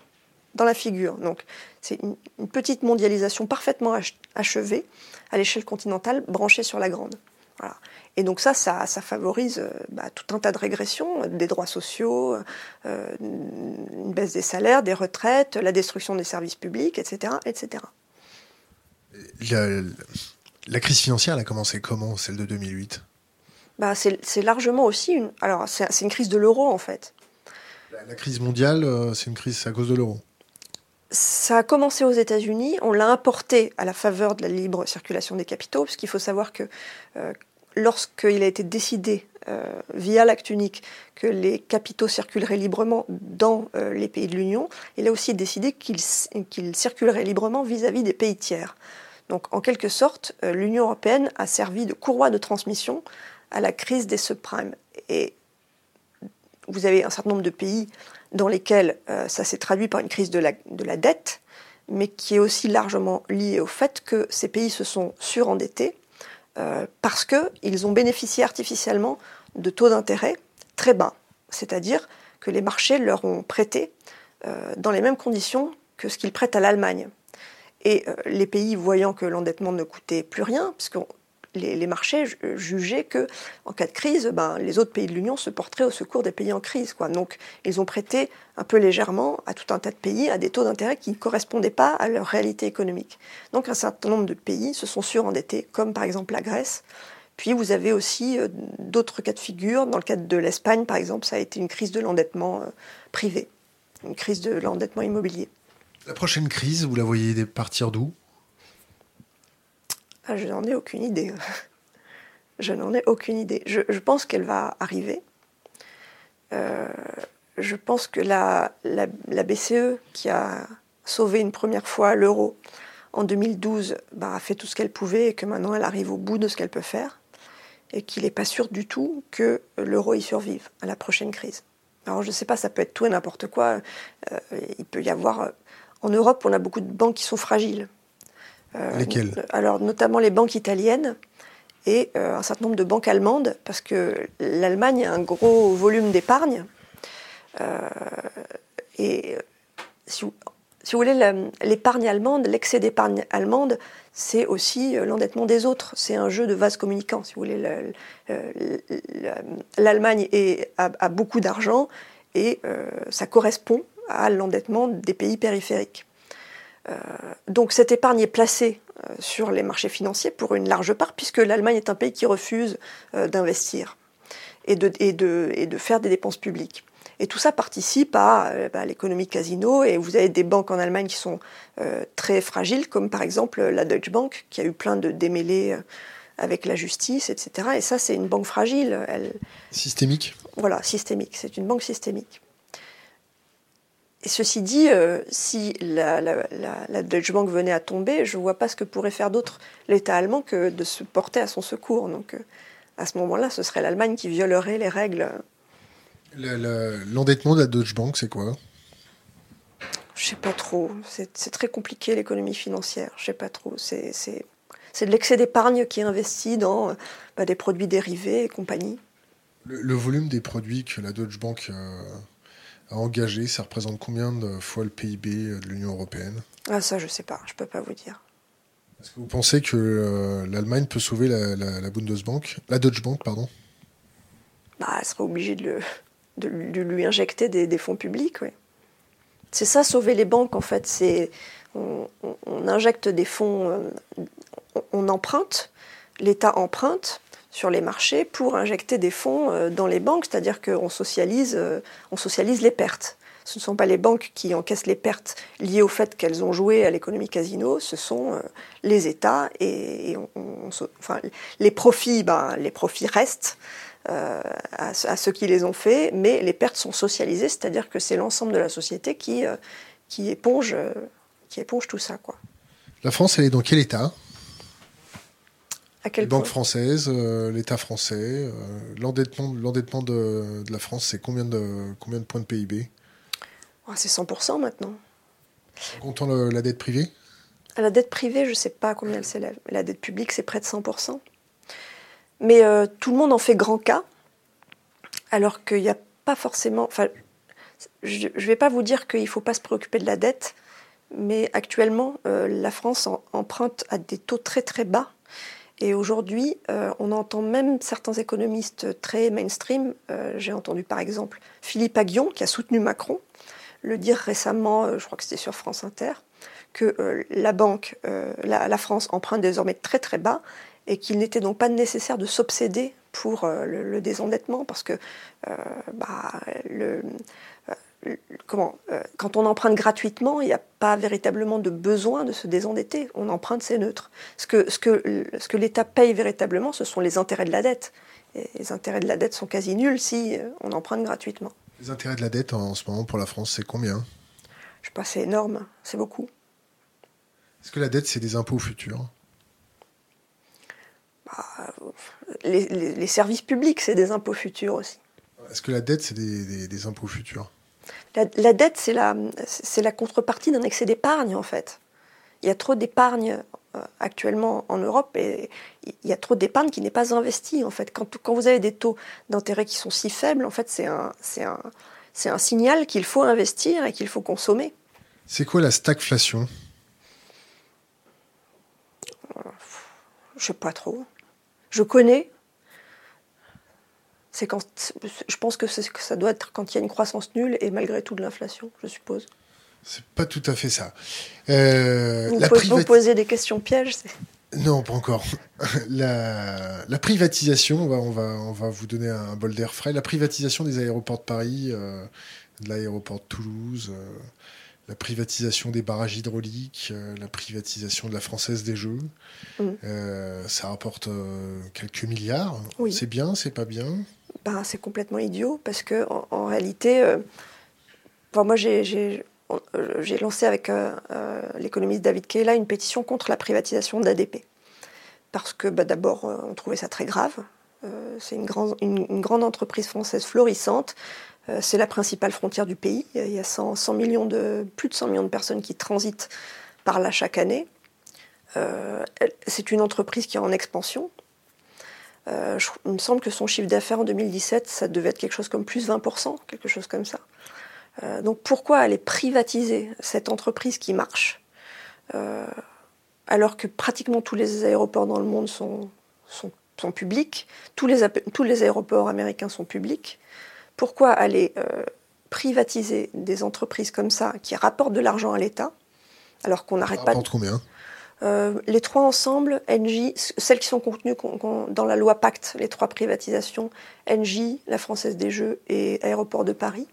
dans la figure. Donc c'est une, petite mondialisation parfaitement achevée à l'échelle continentale, branchée sur la grande. Voilà. Et donc ça, ça, favorise euh, bah, tout un tas de régressions, euh, des droits sociaux, euh, une baisse des salaires, des retraites, la destruction des services publics, etc. etc. La, crise financière, elle a commencé comment, celle de 2008 bah, C'est largement aussi une... Alors, c'est une crise de l'euro, en fait. La, la crise mondiale, c'est une crise à cause de l'euro? Ça a commencé aux États-Unis, on l'a importé à la faveur de la libre circulation des capitaux, parce qu'il faut savoir que euh, lorsqu'il a été décidé euh, via l'acte unique que les capitaux circuleraient librement dans euh, les pays de l'Union, il a aussi décidé qu'ils circuleraient librement vis-à-vis des pays tiers. Donc en quelque sorte, l'Union européenne a servi de courroie de transmission à la crise des subprimes. Vous avez un certain nombre de pays dans lesquels ça s'est traduit par une crise de la, de la dette, mais qui est aussi largement liée au fait que ces pays se sont surendettés parce qu'ils ont bénéficié artificiellement de taux d'intérêt très bas. C'est-à-dire que les marchés leur ont prêté dans les mêmes conditions que ce qu'ils prêtent à l'Allemagne. Et euh, les pays, voyant que l'endettement ne coûtait plus rien, puisque les, marchés jugeaient que, en cas de crise, ben, les autres pays de l'Union se porteraient au secours des pays en crise. Quoi. Donc, ils ont prêté un peu légèrement à tout un tas de pays à des taux d'intérêt qui ne correspondaient pas à leur réalité économique. Donc, un certain nombre de pays se sont surendettés, comme par exemple la Grèce. Puis, vous avez aussi euh, d'autres cas de figure. Dans le cadre de l'Espagne, par exemple, ça a été une crise de l'endettement euh, privé, une crise de l'endettement immobilier. La prochaine crise, vous la voyez partir d'où? Ah, Je n'en ai aucune idée. [LAUGHS] je n'en ai aucune idée. Je, pense qu'elle va arriver. Euh, je pense que la, BCE, qui a sauvé une première fois l'euro en 2012, bah, a fait tout ce qu'elle pouvait et que maintenant elle arrive au bout de ce qu'elle peut faire et qu'il n'est pas sûr du tout que l'euro y survive à la prochaine crise. Alors je ne sais pas, ça peut être tout et n'importe quoi. Euh, il peut y avoir en Europe, on a beaucoup de banques qui sont fragiles. Euh, Lesquelles? Alors, notamment les banques italiennes et euh, un certain nombre de banques allemandes, parce que l'Allemagne a un gros volume d'épargne. Euh, et si vous, voulez, l'épargne allemande, l'excès d'épargne allemande, c'est aussi l'endettement des autres. C'est un jeu de vase communicant. Si vous voulez, l'Allemagne a, beaucoup d'argent et ça correspond à l'endettement des pays périphériques. Euh, donc cette épargne est placée euh, sur les marchés financiers pour une large part, puisque l'Allemagne est un pays qui refuse euh, d'investir et de, et, de, et de, faire des dépenses publiques. Et tout ça participe à, bah, l'économie casino. Et vous avez des banques en Allemagne qui sont très fragiles, comme par exemple la Deutsche Bank, qui a eu plein de démêlés avec la justice, etc. Et ça, c'est une banque fragile. Elle... Systémique Voilà, systémique. C'est une banque systémique. Et ceci dit, euh, si la, Deutsche Bank venait à tomber, je ne vois pas ce que pourrait faire d'autre l'État allemand que de se porter à son secours. Donc euh, à ce moment-là, ce serait l'Allemagne qui violerait les règles. L'endettement de la Deutsche Bank, c'est quoi? Je ne sais pas trop. C'est très compliqué l'économie financière. Je ne sais pas trop. C'est de l'excès d'épargne qui est investi dans bah, des produits dérivés et compagnie. Le, volume des produits que la Deutsche Bank euh, à engager, ça représente combien de fois le PIB de l'Union européenne? Ah ça, je sais pas, je peux pas vous dire. Est-ce que vous pensez que euh, l'Allemagne peut sauver la, Bundesbank, la Deutsche Bank, pardon bah, Elle serait obligée de, de, lui injecter des, fonds publics, oui. C'est ça, sauver les banques, en fait. C'est on, injecte des fonds, euh, on emprunte, l'État emprunte, sur les marchés pour injecter des fonds euh, dans les banques, c'est-à-dire qu'on socialise, euh, on socialise les pertes. Ce ne sont pas les banques qui encaissent les pertes liées au fait qu'elles ont joué à l'économie casino, ce sont euh, les États et, les profits, ben, les profits restent à, ceux qui les ont faits, mais les pertes sont socialisées, c'est-à-dire que c'est l'ensemble de la société qui, qui, éponge, qui éponge tout ça. Quoi. La France, elle est dans quel état? Les banques françaises, euh, l'État français, euh, l'endettement, l'endettement de, la France, c'est combien de, combien de points de PIB oh, C'est 100% maintenant. En comptant la dette privée? La dette privée, je ne sais pas combien elle s'élève. La dette publique, c'est près de 100%. Mais euh, tout le monde en fait grand cas, alors qu'il n'y a pas forcément... Enfin, je ne vais pas vous dire qu'il ne faut pas se préoccuper de la dette, mais actuellement, la France emprunte à des taux très très bas et aujourd'hui, euh, on entend même certains économistes très mainstream, euh, j'ai entendu par exemple Philippe Aguillon, qui a soutenu Macron, le dire récemment, euh, je crois que c'était sur France Inter, que la banque, la, France emprunte désormais très très bas et qu'il n'était donc pas nécessaire de s'obséder pour le, désendettement parce que bah, le, comment, euh, quand on emprunte gratuitement, il n'y a pas véritablement de besoin de se désendetter. On emprunte, c'est neutre. Ce que, ce que, ce que l'État paye véritablement, ce sont les intérêts de la dette. Et les intérêts de la dette sont quasi nuls si euh, on emprunte gratuitement. Les intérêts de la dette en ce moment pour la France, c'est combien? Je sais pas, c'est énorme, c'est beaucoup. Est-ce que la dette, c'est des impôts futurs? Bah, les, les, services publics, c'est des impôts futurs aussi. Est-ce que la dette, c'est des, impôts futurs? La, dette, c'est la, la contrepartie d'un excès d'épargne, en fait. Il y a trop d'épargne euh, actuellement en Europe et il y a trop d'épargne qui n'est pas investie, en fait. Quand, quand vous avez des taux d'intérêt qui sont si faibles, en fait, c'est un, un, un signal qu'il faut investir et qu'il faut consommer. C'est quoi la stagflation? Je sais pas trop. Je connais, c'est quand je pense que, que, ça doit être quand il y a une croissance nulle et malgré tout de l'inflation, je suppose. C'est pas tout à fait ça. Euh, vous, la posez des questions pièges Non, pas encore. [LAUGHS] La, la privatisation, on va, on, va, on va vous donner un bol d'air frais. La privatisation des aéroports de Paris, euh, de l'aéroport de Toulouse, euh, la privatisation des barrages hydrauliques, euh, la privatisation de la Française des Jeux. Mm. Ça rapporte quelques milliards. C'est bien, c'est pas bien? Ben, C'est complètement idiot parce que en, réalité, moi j'ai lancé avec l'économiste David Kayla une pétition contre la privatisation d'ADP. Parce que bah, d'abord, on trouvait ça très grave. c'est une, grande entreprise française florissante euh, c'est la principale frontière du pays. Il y a 100, millions de, plus de 100 millions de personnes qui transitent par là chaque année. Euh, c'est une entreprise qui est en expansion. Euh, il me semble que son chiffre d'affaires en 2017, ça devait être quelque chose comme plus 20%, quelque chose comme ça. donc pourquoi aller privatiser cette entreprise qui marche alors que pratiquement tous les aéroports dans le monde sont, sont, publics, tous les, tous les aéroports américains sont publics? Pourquoi aller euh, privatiser des entreprises comme ça qui rapportent de l'argent à l'État alors qu'on n'arrête pas de... combien? Euh, les trois ensemble, NJ, celles qui sont contenues dans la loi Pacte, les trois privatisations, NJ, la Française des Jeux et Aéroport de Paris,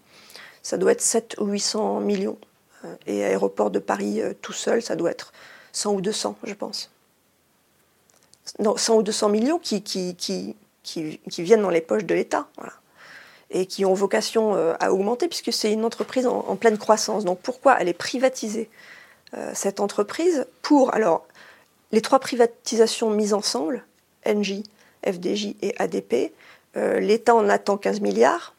ça doit être 7 ou 800 millions. Euh, et Aéroport de Paris tout seul, ça doit être 100 ou 200, je pense. Non, 100 ou 200 millions qui, viennent dans les poches de l'État. Et qui ont vocation euh, à augmenter puisque c'est une entreprise en, pleine croissance. Donc pourquoi aller privatiser euh, cette entreprise pour alors les trois privatisations mises ensemble, NJ, FDJ et ADP, euh, l'État en attend 15 milliards.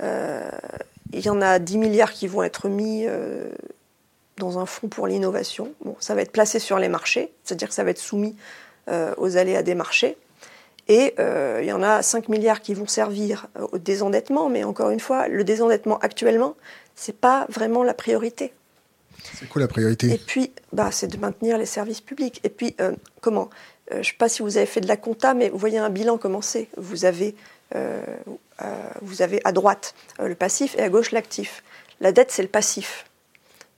il y en a 10 milliards qui vont être mis dans un fonds pour l'innovation. Bon, ça va être placé sur les marchés, c'est-à-dire que ça va être soumis aux aléas des marchés. Et euh, il y en a 5 milliards qui vont servir au désendettement, mais encore une fois, le désendettement actuellement, ce n'est pas vraiment la priorité. C'est quoi la priorité? Et puis, bah, c'est de maintenir les services publics. Et puis, euh, comment? Euh, Je ne sais pas si vous avez fait de la compta, mais vous voyez un bilan commencer. Vous avez, vous avez à droite le passif et à gauche l'actif. La dette, c'est le passif.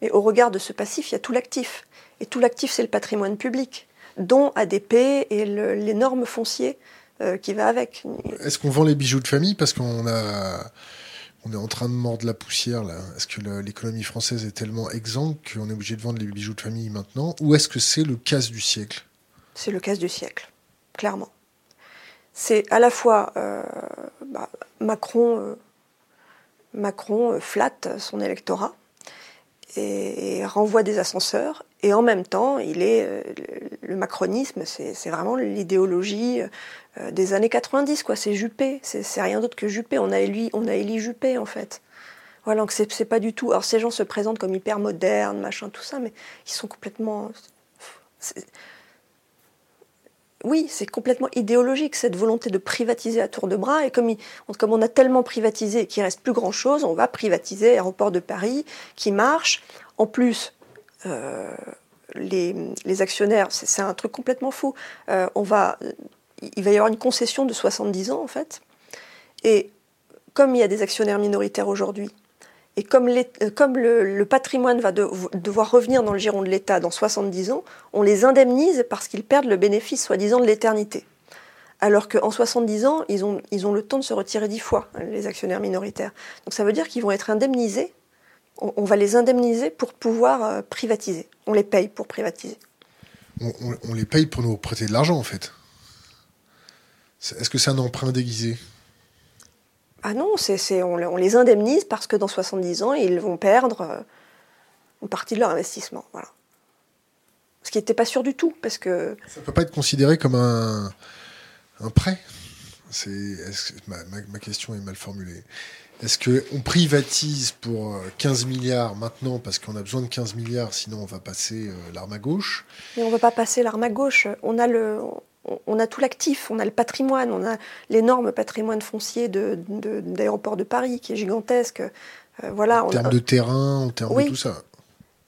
Mais au regard de ce passif, il y a tout l'actif. Et tout l'actif, c'est le patrimoine public, dont ADP et les normes foncières euh, qui va avec. Est-ce qu'on vend les bijoux de famille? Parce qu'on a on est en train de mordre la poussière là. Est-ce que l'économie française est tellement exsangue qu'on est obligé de vendre les bijoux de famille maintenant? Ou est-ce que c'est le casse du siècle? C'est le casse du siècle, clairement. C'est à la fois euh, bah, Macron, euh, Macron flatte son électorat et renvoie des ascenseurs et en même temps, il est euh, le macronisme, c'est vraiment l'idéologie euh, des années 90, quoi. C'est Juppé, c'est rien d'autre que Juppé. On a élu, on a Juppé, en fait. Voilà, donc c'est pas du tout. Alors ces gens se présentent comme hyper modernes, machin, tout ça, mais ils sont complètement. Oui, c'est complètement idéologique cette volonté de privatiser à tour de bras. Et comme, comme on a tellement privatisé qu'il reste plus grand chose, on va privatiser l'aéroport de Paris qui marche. En plus, euh, les, actionnaires, c'est un truc complètement faux. Euh, on va, il va y avoir une concession de 70 ans en fait. Et comme il y a des actionnaires minoritaires aujourd'hui, et comme, euh, le, patrimoine va devoir revenir dans le giron de l'État dans 70 ans, on les indemnise parce qu'ils perdent le bénéfice soi-disant de l'éternité. Alors qu'en 70 ans, ils ont, le temps de se retirer dix fois, les actionnaires minoritaires. Donc ça veut dire qu'ils vont être indemnisés on, va les indemniser pour pouvoir euh, privatiser. On les paye pour privatiser. On, les paye pour nous prêter de l'argent, en fait. Est-ce que c'est un emprunt déguisé Ah non, c'est, on, les indemnise parce que dans 70 ans, ils vont perdre euh, une partie de leur investissement. Voilà. Ce qui n'était pas sûr du tout, parce que... Ça ne peut pas être considéré comme un, un prêt C'est, ma, ma, question est mal formulée. Est-ce qu'on privatise pour 15 milliards maintenant parce qu'on a besoin de 15 milliards, sinon on va passer l'arme à gauche? Mais on ne va pas passer l'arme à gauche. On a le, on a tout l'actif, on a le patrimoine, on a l'énorme patrimoine foncier d'aéroport de, de, Paris qui est gigantesque. Euh, voilà, en termes de terrain, en termes de tout ça.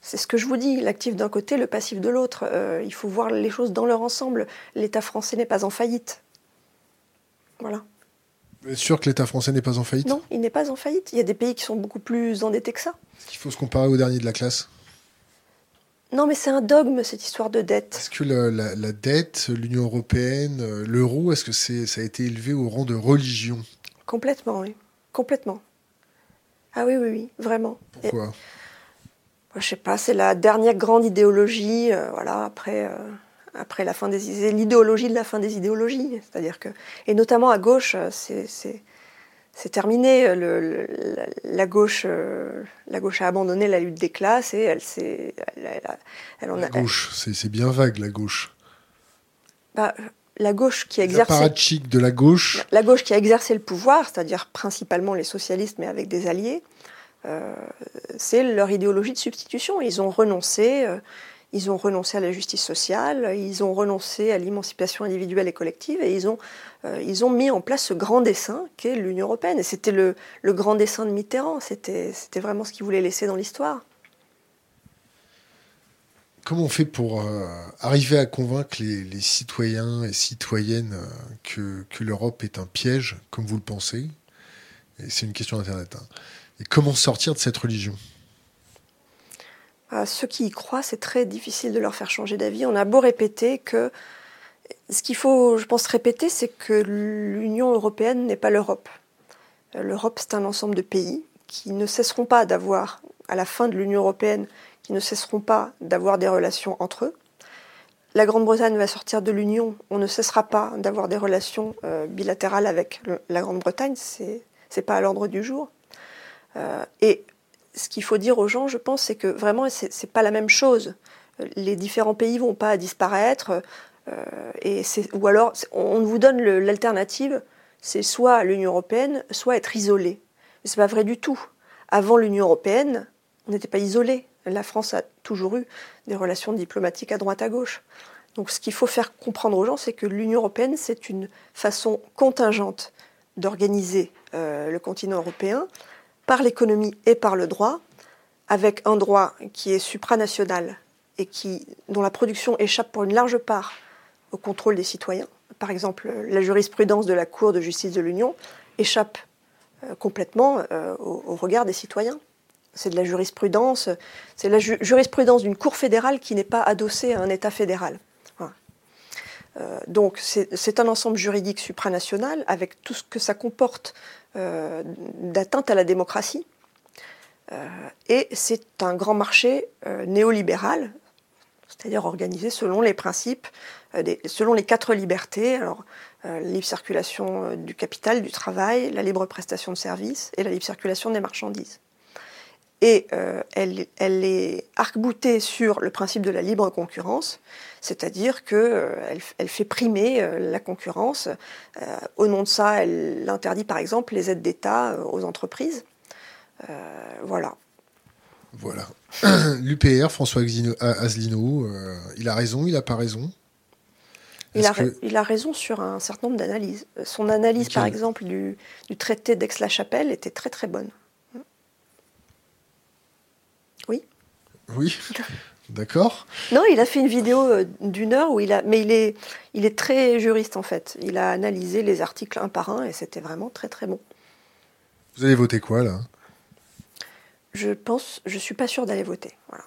C'est ce que je vous dis, l'actif d'un côté, le passif de l'autre. Euh, il faut voir les choses dans leur ensemble. L'État français n'est pas en faillite. Voilà. Vous êtes sûr que l'État français n'est pas en faillite? Non, il n'est pas en faillite. Il y a des pays qui sont beaucoup plus endettés que ça. Il faut se comparer au dernier de la classe? Non, mais c'est un dogme, cette histoire de dette. Est-ce que la, dette, l'Union européenne, euh, l'euro, est-ce que c'est, ça a été élevé au rang de religion? Complètement, oui. Complètement. Ah oui, oui, oui, vraiment. Pourquoi? Je Je sais pas, c'est la dernière grande idéologie, euh, voilà, après, euh, après la fin des l'idéologie de la fin des idéologies. C'est-à-dire que, et notamment à gauche, c'est c'est terminé. Le, la, gauche, euh, la gauche a abandonné la lutte des classes et elle s'est. Elle, la gauche, c'est bien vague, la gauche. Bah, la gauche qui a exercé. de la gauche. La gauche qui a exercé le pouvoir, c'est-à-dire principalement les socialistes, mais avec des alliés, euh, c'est leur idéologie de substitution. Ils ont renoncé. Euh, ils ont renoncé à la justice sociale, ils ont renoncé à l'émancipation individuelle et collective, et ils ont, euh, mis en place ce grand dessin qu'est l'Union européenne. Et c'était le, grand dessin de Mitterrand, c'était vraiment ce qu'il voulait laisser dans l'histoire. Comment on fait pour euh, arriver à convaincre les, citoyens et citoyennes euh, que, l'Europe est un piège, comme vous le pensez? C'est une question d'Internet. Hein. Et comment sortir de cette religion? À ceux qui y croient, c'est très difficile de leur faire changer d'avis. On a beau répéter que ce qu'il faut, je pense, répéter, c'est que l'Union européenne n'est pas l'Europe. L'Europe, c'est un ensemble de pays qui ne cesseront pas d'avoir, à la fin de l'Union européenne, qui ne cesseront pas d'avoir des relations entre eux. La Grande-Bretagne va sortir de l'Union, on ne cessera pas d'avoir des relations euh, bilatérales avec la Grande-Bretagne, c'est pas à l'ordre du jour. Euh, et ce qu'il faut dire aux gens, je pense, c'est que vraiment, ce n'est pas la même chose. Les différents pays vont pas disparaître, euh, et ou alors on vous donne l'alternative, c'est soit l'Union européenne, soit être isolé. Mais c'est pas vrai du tout. Avant l'Union européenne, on n'était pas isolé. La France a toujours eu des relations diplomatiques à droite à gauche. Donc ce qu'il faut faire comprendre aux gens, c'est que l'Union européenne, c'est une façon contingente d'organiser euh, le continent européen par l'économie et par le droit, avec un droit qui est supranational et dont la production échappe pour une large part au contrôle des citoyens. Par exemple, la jurisprudence de la Cour de justice de l'Union échappe euh, complètement euh, au, regard des citoyens. C'est de la jurisprudence, c'est la jurisprudence d'une Cour fédérale qui n'est pas adossée à un État fédéral. Euh, donc c'est un ensemble juridique supranational avec tout ce que ça comporte euh, d'atteinte à la démocratie. Euh, et c'est un grand marché néolibéral, c'est-à-dire organisé selon les principes, selon les quatre libertés, alors la libre circulation du capital, du travail, la libre prestation de services et la libre circulation des marchandises. Et elle, elle, est arc-boutée sur le principe de la libre concurrence, c'est-à-dire qu'elle euh, elle fait primer euh, la concurrence. Euh, au nom de ça, elle interdit par exemple les aides d'État aux entreprises. voilà. Voilà. [COUGHS] L'UPR, François Asselineau, il a raison, il n'a pas raison? Il a, il a, raison sur un certain nombre d'analyses. Son analyse, par exemple, du, du traité d'Aix-la-Chapelle était très très bonne. Oui? Oui. [LAUGHS] D'accord. Non, il a fait une vidéo euh, d'une heure où il a, mais il est, il est très juriste en fait. Il a analysé les articles un par un et c'était vraiment très très bon. Vous allez voter quoi là? Je pense, je suis pas sûr d'aller voter. Voilà.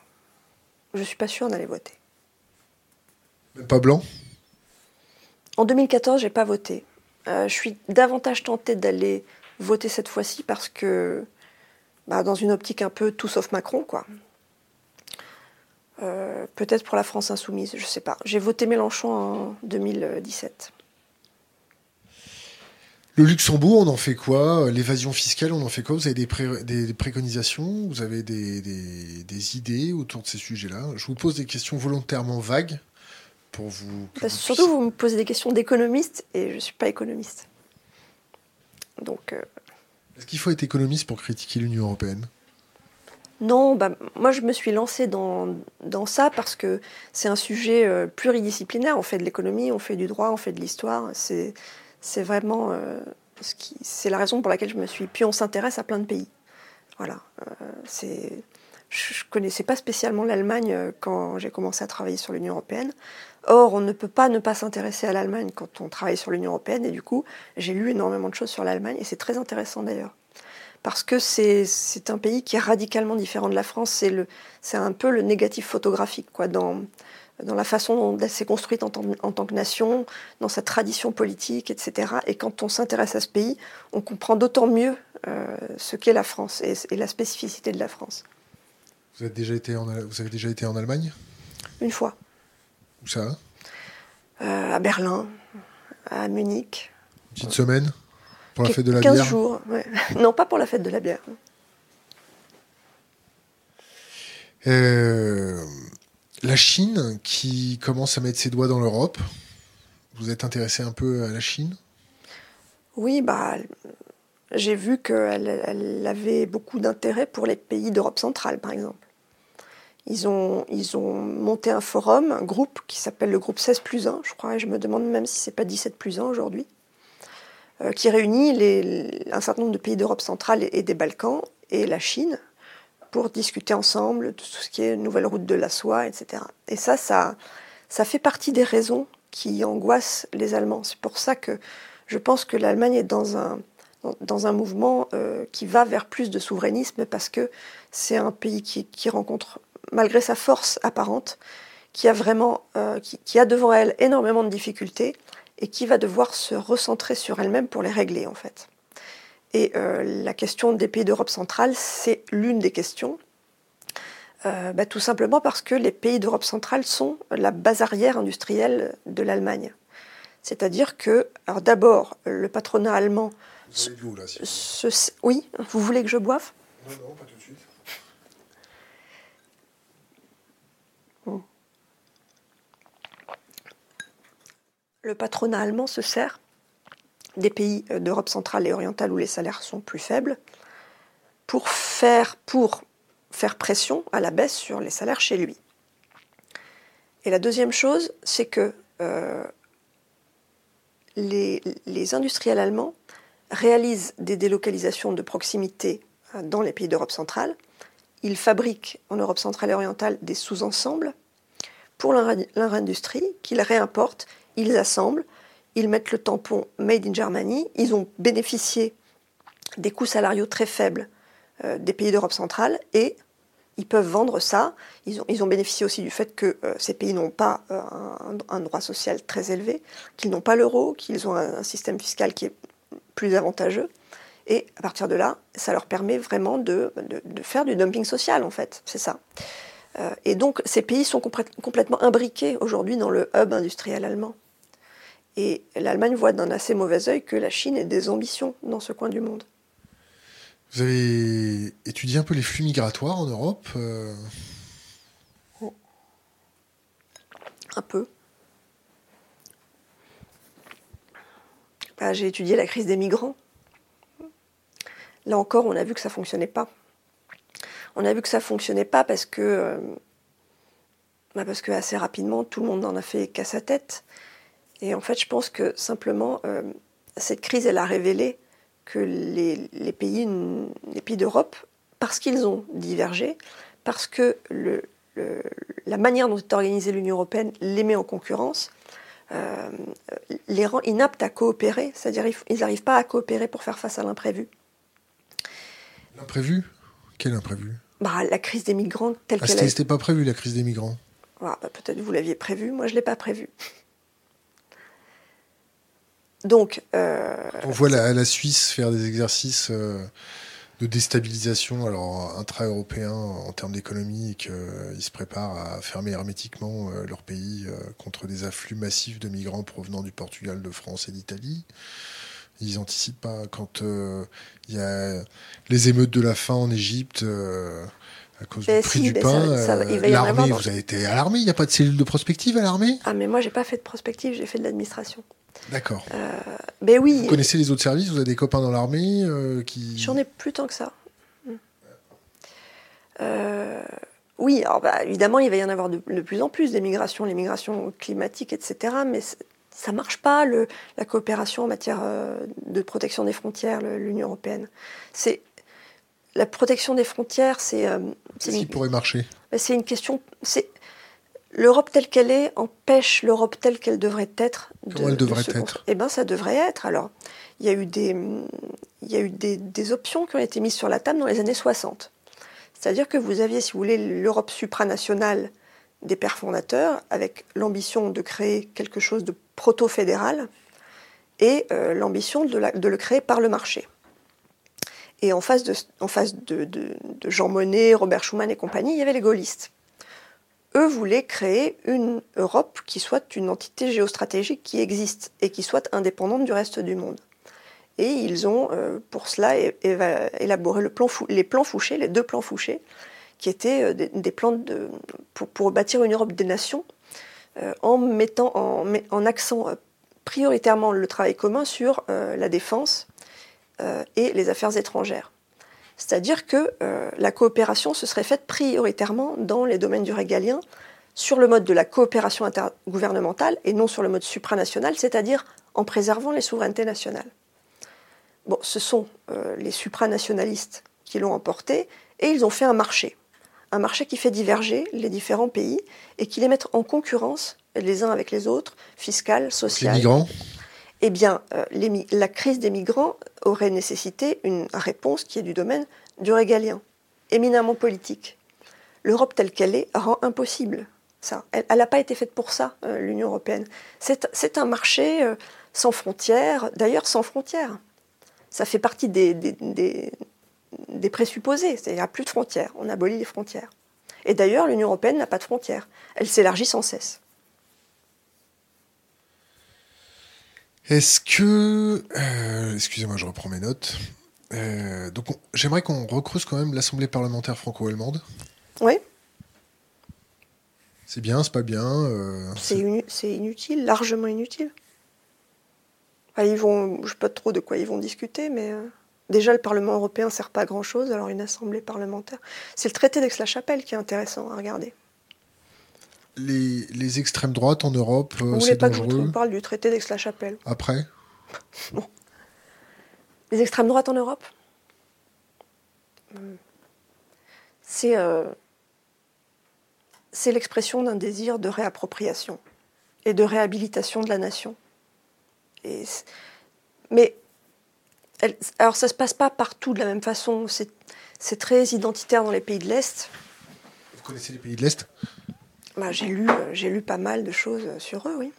Je suis pas sûr d'aller voter. Même pas blanc? En 2014, j'ai pas voté. Euh, je suis davantage tentée d'aller voter cette fois-ci parce que, bah, dans une optique un peu tout sauf Macron, quoi. Euh, peut-être pour la France insoumise, je ne sais pas. J'ai voté Mélenchon en 2017. Le Luxembourg, on en fait quoi? L'évasion fiscale, on en fait quoi? Vous avez des, préconisations? Vous avez des, idées autour de ces sujets-là? Je vous pose des questions volontairement vagues pour vous. surtout, vous me posez des questions d'économiste et je ne suis pas économiste. Donc, Est-ce qu'il faut être économiste pour critiquer l'Union européenne? Non, bah, moi je me suis lancée dans, ça parce que c'est un sujet pluridisciplinaire. On fait de l'économie, on fait du droit, on fait de l'histoire. C'est, vraiment ce qui, c'est la raison pour laquelle je me suis. Puis on s'intéresse à plein de pays. Voilà. c'est, je ne connaissais pas spécialement l'Allemagne euh, quand j'ai commencé à travailler sur l'Union européenne. Or, on ne peut pas ne pas s'intéresser à l'Allemagne quand on travaille sur l'Union européenne. Et du coup, j'ai lu énormément de choses sur l'Allemagne. Et c'est très intéressant d'ailleurs. Parce que c'est un pays qui est radicalement différent de la France. C'est un peu le négatif photographique quoi, dans, dans la façon dont elle s'est construite en, en, tant que nation, dans sa tradition politique, etc. Et quand on s'intéresse à ce pays, on comprend d'autant mieux euh, ce qu'est la France et, et la spécificité de la France. Vous, avez déjà été en, vous avez déjà été en Allemagne? Une fois. Où ça? Euh, À Berlin, à Munich. Une petite semaine? Pour la fête de la bière 15 jours, [LAUGHS] Non, pas pour la fête de la bière. Euh, la Chine qui commence à mettre ses doigts dans l'Europe. Vous êtes intéressé un peu à la Chine? Oui, bah, j'ai vu qu'elle elle avait beaucoup d'intérêt pour les pays d'Europe centrale, par exemple. Ils ont, ils ont monté un forum, un groupe qui s'appelle le groupe 16 plus 1, je crois, et je me demande même si c'est pas 17 plus 1 aujourd'hui, qui réunit un certain nombre de pays d'Europe centrale et, des Balkans et la Chine pour discuter ensemble de tout ce qui est nouvelle route de la soie, etc. Et ça, ça, fait partie des raisons qui angoissent les Allemands. C'est pour ça que je pense que l'Allemagne est dans un, dans un mouvement euh, qui va vers plus de souverainisme parce que c'est un pays qui, qui rencontre malgré sa force apparente, qui a vraiment, euh, qui, a devant elle énormément de difficultés et qui va devoir se recentrer sur elle-même pour les régler en fait. Et euh, la question des pays d'Europe centrale, c'est l'une des questions. Euh, bah, tout simplement parce que les pays d'Europe centrale sont la base arrière industrielle de l'Allemagne. C'est-à-dire que, alors d'abord, le patronat allemand. Vous, là, oui, vous voulez que je boive? Non, non, pas tout de suite. Le patronat allemand se sert des pays euh, d'Europe centrale et orientale où les salaires sont plus faibles pour faire, pression à la baisse sur les salaires chez lui. Et la deuxième chose, c'est que euh, les, les, industriels allemands réalisent des délocalisations de proximité euh, dans les pays d'Europe centrale. Ils fabriquent en Europe centrale et orientale des sous-ensembles pour leur industrie qu'ils réimportent ils assemblent, ils mettent le tampon Made in Germany, ils ont bénéficié des coûts salariaux très faibles euh, des pays d'Europe centrale et ils peuvent vendre ça. Ils ont, bénéficié aussi du fait que euh, ces pays n'ont pas euh, un, droit social très élevé, qu'ils n'ont pas l'euro, qu'ils ont un, système fiscal qui est plus avantageux. Et à partir de là, ça leur permet vraiment de, faire du dumping social, en fait. C'est ça. et donc, ces pays sont complètement imbriqués aujourd'hui dans le hub industriel allemand. Et l'Allemagne voit d'un assez mauvais œil que la Chine ait des ambitions dans ce coin du monde. Vous avez étudié un peu les flux migratoires en Europe euh? Un peu. Bah, j'ai étudié la crise des migrants. Là encore, on a vu que ça ne fonctionnait pas. On a vu que ça ne fonctionnait pas parce que, euh, bah, parce que assez rapidement, tout le monde en a fait qu'à sa tête. Et en fait, je pense que simplement, euh, cette crise, elle a révélé que les, pays, les pays d'Europe, parce qu'ils ont divergé, parce que le, la manière dont est organisée l'Union européenne les met en concurrence, euh, les rend inaptes à coopérer, c'est-à-dire ils n'arrivent pas à coopérer pour faire face à l'imprévu. L'imprévu? Quel imprévu? Bah, La crise des migrants telle ah, qu'elle C'était pas prévu, la crise des migrants ah, bah, Peut-être vous l'aviez prévu, moi je ne l'ai pas prévu. Donc, euh, on voit la, Suisse faire des exercices euh, de déstabilisation alors intra-européens en termes d'économie et qu'ils se préparent à fermer hermétiquement euh, leur pays contre des afflux massifs de migrants provenant du Portugal, de France et d'Italie. Ils anticipent pas quand il y a les émeutes de la faim en Égypte à cause Mais du prix si, du mais pain. ça- ça va- euh, l'armée, vous avez été à l'armée, il n'y a pas de cellule de prospective à l'armée? Ah, mais moi, j'ai pas fait de prospective, j'ai fait de l'administration. D'accord. Mais oui, Vous connaissez les autres services Vous avez des copains dans l'armée euh, qui. J'en ai plus tant que ça. Mm. Euh, oui, alors bah, évidemment, il va y en avoir de, de plus en plus des migrations, les migrations climatiques, etc. Mais ça marche pas, le, la coopération en matière euh, de protection des frontières, l'Union européenne. C'est la protection des frontières, c'est euh, c'est qui pourrait marcher? C'est une question. C'est l'Europe telle qu'elle est empêche l'Europe telle qu'elle devrait être. Comment elle devrait se être? Eh ben, ça devrait être. Alors, il y a eu des, il y a eu des, des options qui ont été mises sur la table dans les années 60. C'est-à-dire que vous aviez, si vous voulez, l'Europe supranationale des pères fondateurs, avec l'ambition de créer quelque chose de proto-fédéral et euh, l'ambition de, la- de le créer par le marché. Et en face, de, Jean Monnet, Robert Schuman et compagnie, il y avait les gaullistes. Eux voulaient créer une Europe qui soit une entité géostratégique qui existe et qui soit indépendante du reste du monde. Et ils ont, euh, pour cela, élaboré les plans Fouché, les deux plans Fouché, qui étaient euh, des, plans pour, bâtir une Europe des nations, euh, en mettant en, accent prioritairement le travail commun sur la défense et les affaires étrangères. C'est-à-dire que euh, la coopération se serait faite prioritairement dans les domaines du régalien, sur le mode de la coopération intergouvernementale et non sur le mode supranational, c'est-à-dire en préservant les souverainetés nationales. Bon, ce sont euh, les supranationalistes qui l'ont emporté et ils ont fait un marché. Un marché qui fait diverger les différents pays et qui les met en concurrence les uns avec les autres, fiscale, Les sociale. migrants Eh bien, euh, la crise des migrants aurait nécessité une réponse qui est du domaine du régalien, éminemment politique. L'Europe telle qu'elle est rend impossible ça. Elle n'a pas été faite pour ça, euh, l'Union européenne. C'est un marché euh, sans frontières, d'ailleurs sans frontières. Ça fait partie des, présupposés, c'est-à-dire a plus de frontières, on abolit les frontières. Et d'ailleurs, l'Union européenne n'a pas de frontières, elle s'élargit sans cesse. Est-ce que. euh, Excusez-moi, je reprends mes notes. Euh, donc, on- j'aimerais qu'on recreuse quand même l'Assemblée parlementaire franco-allemande. Oui, C'est bien, c'est pas bien. euh, C'est inu- c'est inutile, largement inutile. Enfin, ils vont, je sais pas trop de quoi ils vont discuter, mais euh, déjà le Parlement européen sert pas à grand chose, alors une assemblée parlementaire. C'est le traité d'Aix-la-Chapelle qui est intéressant à regarder. Les, les extrêmes droites en Europe, euh, c'est pas que je vous parle du traité d'Aix-la-Chapelle Après [LAUGHS] Les extrêmes droites en Europe Hmm. C'est euh, c'est l'expression d'un désir de réappropriation et de réhabilitation de la nation. Et mais elle- alors ça se passe pas partout de la même façon. C'est très identitaire dans les pays de l'Est. Vous connaissez les pays de l'Est? Bah, j'ai lu, euh, j'ai lu pas mal de choses sur eux, oui.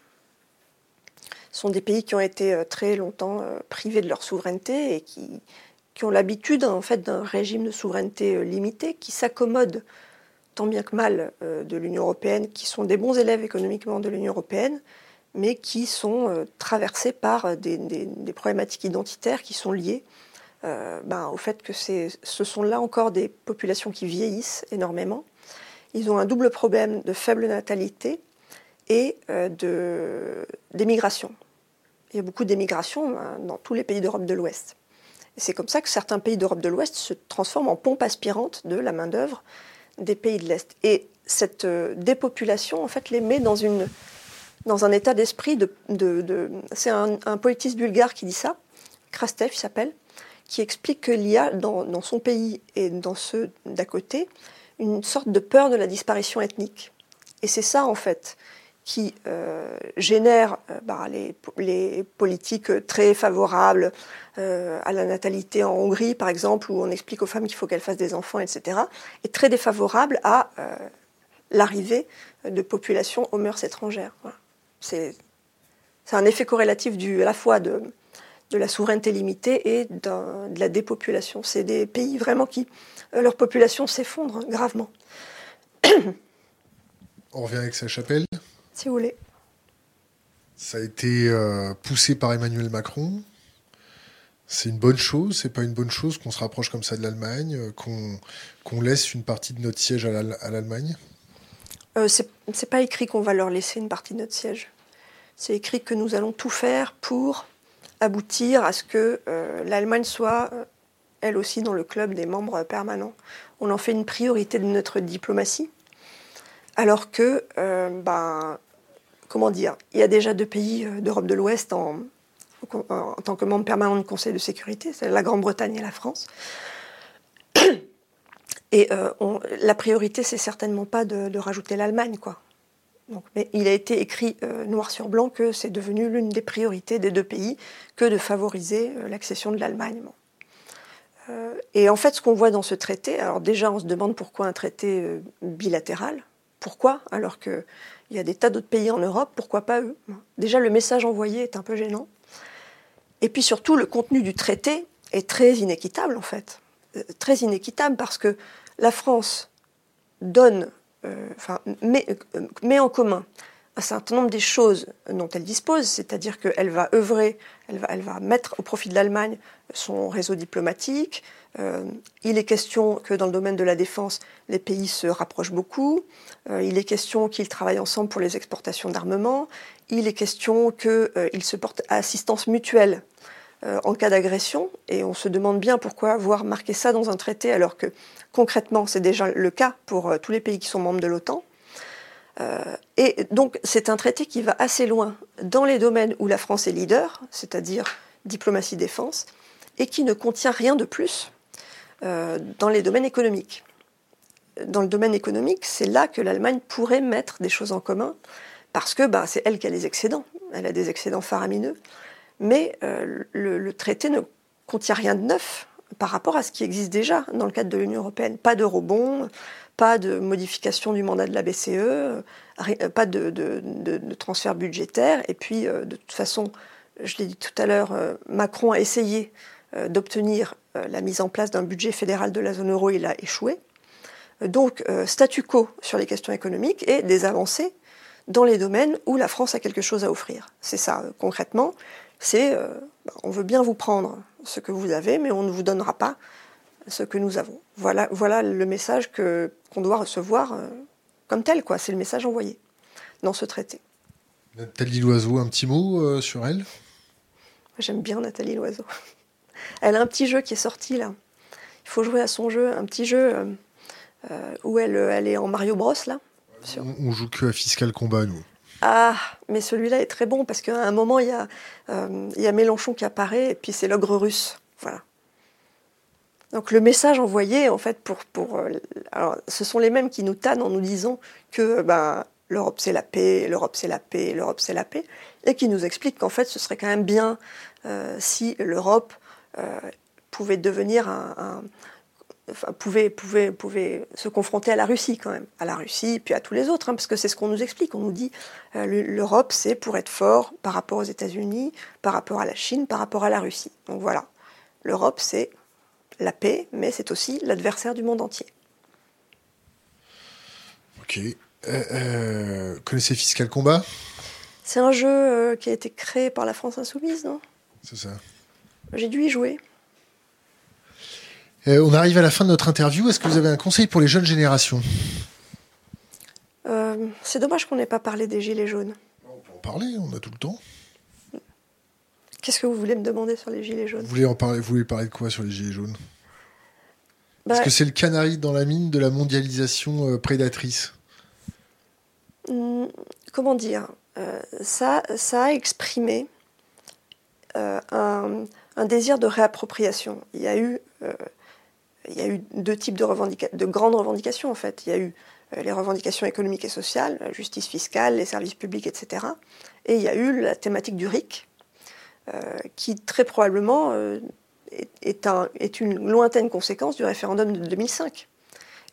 Ce sont des pays qui ont été euh, très longtemps euh, privés de leur souveraineté et qui, ont l'habitude en fait d'un régime de souveraineté euh, limité, qui s'accommodent tant bien que mal euh, de l'Union européenne, qui sont des bons élèves économiquement de l'Union européenne, mais qui sont euh, traversés par euh, des, problématiques identitaires qui sont liées euh, ben, au fait que ce sont là encore des populations qui vieillissent énormément. Ils ont un double problème de faible natalité et euh, d'émigration. Il y a beaucoup d'émigration hein, dans tous les pays d'Europe de l'Ouest. C'est comme ça que certains pays d'Europe de l'Ouest se transforment en pompe aspirante de la main-d'œuvre des pays de l'Est. Et cette euh, dépopulation, en fait, les met dans, une, dans un état d'esprit de. c'est un, politiste bulgare qui dit ça, Krastev il s'appelle, qui explique qu'il y a dans son pays et dans ceux d'à côté une sorte de peur de la disparition ethnique. Et c'est ça, en fait, qui euh, génère euh, bah, les, politiques très favorables euh, à la natalité en Hongrie, par exemple, où on explique aux femmes qu'il faut qu'elles fassent des enfants, etc., et très défavorable à l'arrivée de populations aux mœurs étrangères. C'est un effet corrélatif du, à la fois de, de la souveraineté limitée et de la dépopulation. C'est des pays vraiment qui, euh, leur population s'effondre hein, gravement, [COUGHS] On revient avec sa chapelle. si vous voulez. Ça a été euh, poussé par Emmanuel Macron. C'est une bonne chose, c'est pas une bonne chose qu'on se rapproche comme ça de l'Allemagne, euh, qu'on laisse une partie de notre siège à l'Allemagne? Euh, C'est pas écrit qu'on va leur laisser une partie de notre siège. C'est écrit que nous allons tout faire pour aboutir à ce que euh, l'Allemagne soit euh, elle aussi dans le club des membres permanents. On en fait une priorité de notre diplomatie, alors que, ben, comment dire, il y a déjà deux pays d'Europe de l'Ouest en, tant que membre permanent du Conseil de sécurité, c'est la Grande-Bretagne et la France. Et euh, la priorité, c'est certainement pas de, rajouter l'Allemagne, quoi. Mais il a été écrit euh, noir sur blanc que c'est devenu l'une des priorités des deux pays que de favoriser euh, l'accession de l'Allemagne. et en fait, ce qu'on voit dans ce traité, alors déjà, on se demande pourquoi un traité bilatéral. Pourquoi Alors qu'il y a des tas d'autres pays en Europe, pourquoi pas eux? Déjà, le message envoyé est un peu gênant. Et puis surtout, le contenu du traité est très inéquitable en fait. Euh, très inéquitable parce que la France donne, euh, enfin, met, euh, met, en commun un certain nombre des choses dont elle dispose, c'est-à-dire qu'elle va œuvrer, elle va, mettre au profit de l'Allemagne son réseau diplomatique. il est question que dans le domaine de la défense, les pays se rapprochent beaucoup. il est question qu'ils travaillent ensemble pour les exportations d'armement il est question qu'ils euh, se portent assistance mutuelle euh, en cas d'agression, et on se demande bien pourquoi avoir marqué ça dans un traité alors que concrètement c'est déjà le cas pour euh, tous les pays qui sont membres de l'OTAN. et donc c'est un traité qui va assez loin dans les domaines où la France est leader, c'est-à-dire diplomatie défense, et qui ne contient rien de plus dans les domaines économiques. Dans le domaine économique, c'est là que l'Allemagne pourrait mettre des choses en commun parce que bah, c'est elle qui a les excédents. Elle a des excédents faramineux. Mais euh, le, traité ne contient rien de neuf par rapport à ce qui existe déjà dans le cadre de l'Union européenne. Pas de rebond, pas de modification du mandat de la BCE, euh, pas de, transfert budgétaire. Et puis, euh, de toute façon, je l'ai dit tout à l'heure, Macron a essayé d'obtenir la mise en place d'un budget fédéral de la zone euro, il a échoué. Donc, statu quo sur les questions économiques et des avancées dans les domaines où la France a quelque chose à offrir. C'est ça, concrètement. C'est, euh, bah, on veut bien vous prendre ce que vous avez, mais on ne vous donnera pas ce que nous avons. Voilà, voilà le message que, qu'on doit recevoir euh, comme tel, quoi. C'est le message envoyé dans ce traité. Nathalie Loiseau, un petit mot sur elle? J'aime bien Nathalie Loiseau. [LAUGHS] Elle a un petit jeu qui est sorti là. Il faut jouer à son jeu, un petit jeu où elle, elle est en Mario Bros là. On, joue que à Fiscal Combat, nous. Ah, mais celui-là est très bon parce qu'à un moment, il y, a, euh, il y a Mélenchon qui apparaît et puis c'est l'ogre russe. Voilà. Donc le message envoyé, en fait, pour. pour euh, ce sont les mêmes qui nous tannent en nous disant que ben, l'Europe c'est la paix, l'Europe c'est la paix, l'Europe c'est la paix, et qui nous expliquent qu'en fait ce serait quand même bien euh, si l'Europe pouvait devenir un, pouvait, pouvait, pouvait se confronter à la Russie quand même, à la Russie, puis à tous les autres, hein, parce que c'est ce qu'on nous explique. On nous dit euh, l'Europe, c'est pour être fort par rapport aux États-Unis, par rapport à la Chine, par rapport à la Russie. Donc voilà, l'Europe, c'est la paix, mais c'est aussi l'adversaire du monde entier. Ok. Euh, euh, connaissez Fiscal Combat? C'est un jeu qui a été créé par la France Insoumise, non? C'est ça. J'ai dû y jouer. Euh, on arrive à la fin de notre interview. Est-ce que vous avez un conseil pour les jeunes générations euh, C'est dommage qu'on n'ait pas parlé des gilets jaunes. On peut en parler, on a tout le temps. Qu'est-ce que vous voulez me demander sur les gilets jaunes vous voulez, en parler, vous voulez parler de quoi sur les gilets jaunes Est-ce bah, que c'est le canari dans la mine de la mondialisation euh, prédatrice hmm, Comment dire ça, ça a exprimé un, un, désir de réappropriation. Il y a eu il y a eu deux types de, de grandes revendications en fait. Il y a eu euh, les revendications économiques et sociales, la justice fiscale, les services publics, etc. Et il y a eu la thématique du RIC, euh, qui très probablement euh, est, un, est, une lointaine conséquence du référendum de 2005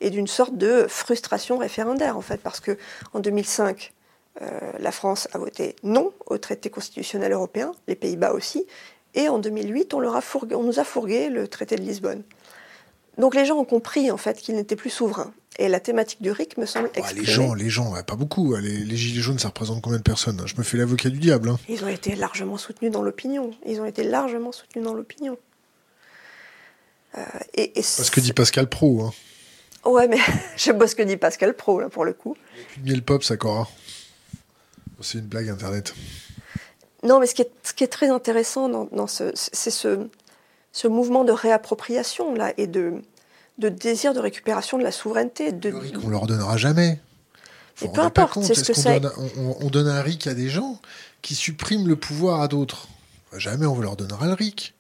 et d'une sorte de frustration référendaire en fait, parce que en 2005, la France a voté non au traité constitutionnel européen, les Pays-Bas aussi, et en 2008, on, leur a on nous a fourgué le traité de Lisbonne. Donc les gens ont compris en fait qu'ils n'étaient plus souverains. Et la thématique du RIC me semble exprimée. les gens, les gens, pas beaucoup. Les, gilets jaunes, ça représente combien de personnes Je me fais l'avocat du diable. Hein. Ils ont été largement soutenus dans l'opinion. Ils ont été largement soutenus dans l'opinion. et, Parce que dit Pascal Pro. Hein. Ouais, mais [LAUGHS] je sais pas ce que dit Pascal Pro, là, pour le coup. Miel pop, ça Cora. C'est une blague internet. Non, mais ce qui est, ce qui est très intéressant dans, ce, c'est ce, ce mouvement de réappropriation là et de, de désir de récupération de la souveraineté. De... Le RIC, on leur donnera jamais. peu importe, c'est ce que c'est. On, donne un RIC à des gens qui suppriment le pouvoir à d'autres? Jamais on leur donnera le RIC.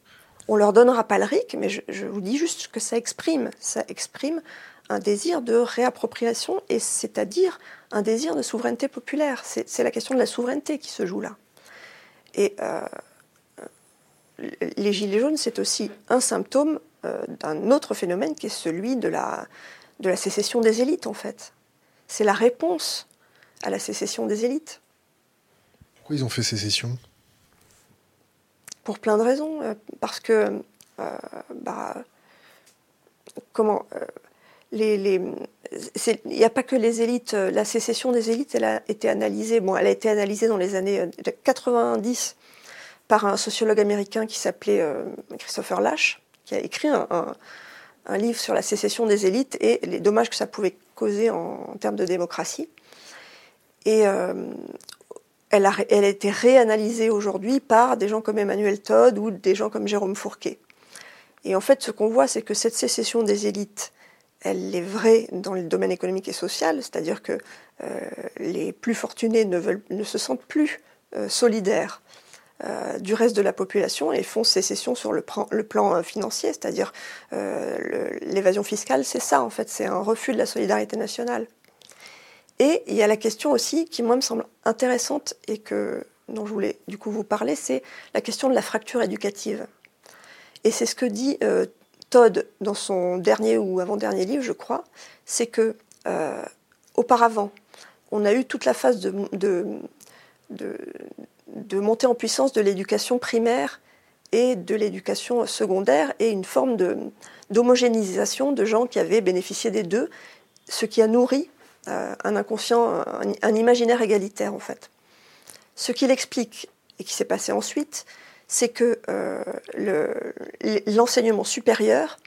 On leur donnera pas le RIC, mais je, je vous dis juste que ça exprime. Ça exprime un désir de réappropriation, et c'est-à-dire un désir de souveraineté populaire. C'est la question de la souveraineté qui se joue là. Et euh, les Gilets jaunes, c'est aussi un symptôme euh, d'un autre phénomène qui est celui de la, de la sécession des élites, en fait. C'est la réponse à la sécession des élites. Pourquoi ils ont fait sécession? Pour plein de raisons. Euh, parce que, bah, comment il n'y a pas que les élites. Euh, la sécession des élites, elle a été analysée. Bon, elle a été analysée dans les années 90 euh, par un sociologue américain qui s'appelait euh, Christopher Lash, qui a écrit un, livre sur la sécession des élites et les dommages que ça pouvait causer en, termes de démocratie. Et elle, a, elle a été réanalysée aujourd'hui par des gens comme Emmanuel Todd ou des gens comme Jérôme Fourquet. Et en fait, ce qu'on voit, c'est que cette sécession des élites, elle est vraie dans le domaine économique et social, c'est-à-dire que euh, les plus fortunés ne, veulent, ne se sentent plus euh, solidaires euh, du reste de la population et font sécession sur le, le plan financier, c'est-à-dire l'évasion fiscale, c'est ça en fait, c'est un refus de la solidarité nationale. Et il y a la question aussi qui moi me semble intéressante et que dont je voulais du coup vous parler, c'est la question de la fracture éducative. Et c'est ce que dit Todd, dans son dernier ou avant-dernier livre, je crois, c'est que euh, auparavant, on a eu toute la phase de, montée en puissance de l'éducation primaire et de l'éducation secondaire et une forme d'homogénéisation de, gens qui avaient bénéficié des deux, ce qui a nourri euh, un inconscient, un, imaginaire égalitaire en fait. Ce qu'il explique et qui s'est passé ensuite, c'est que euh, l'enseignement supérieur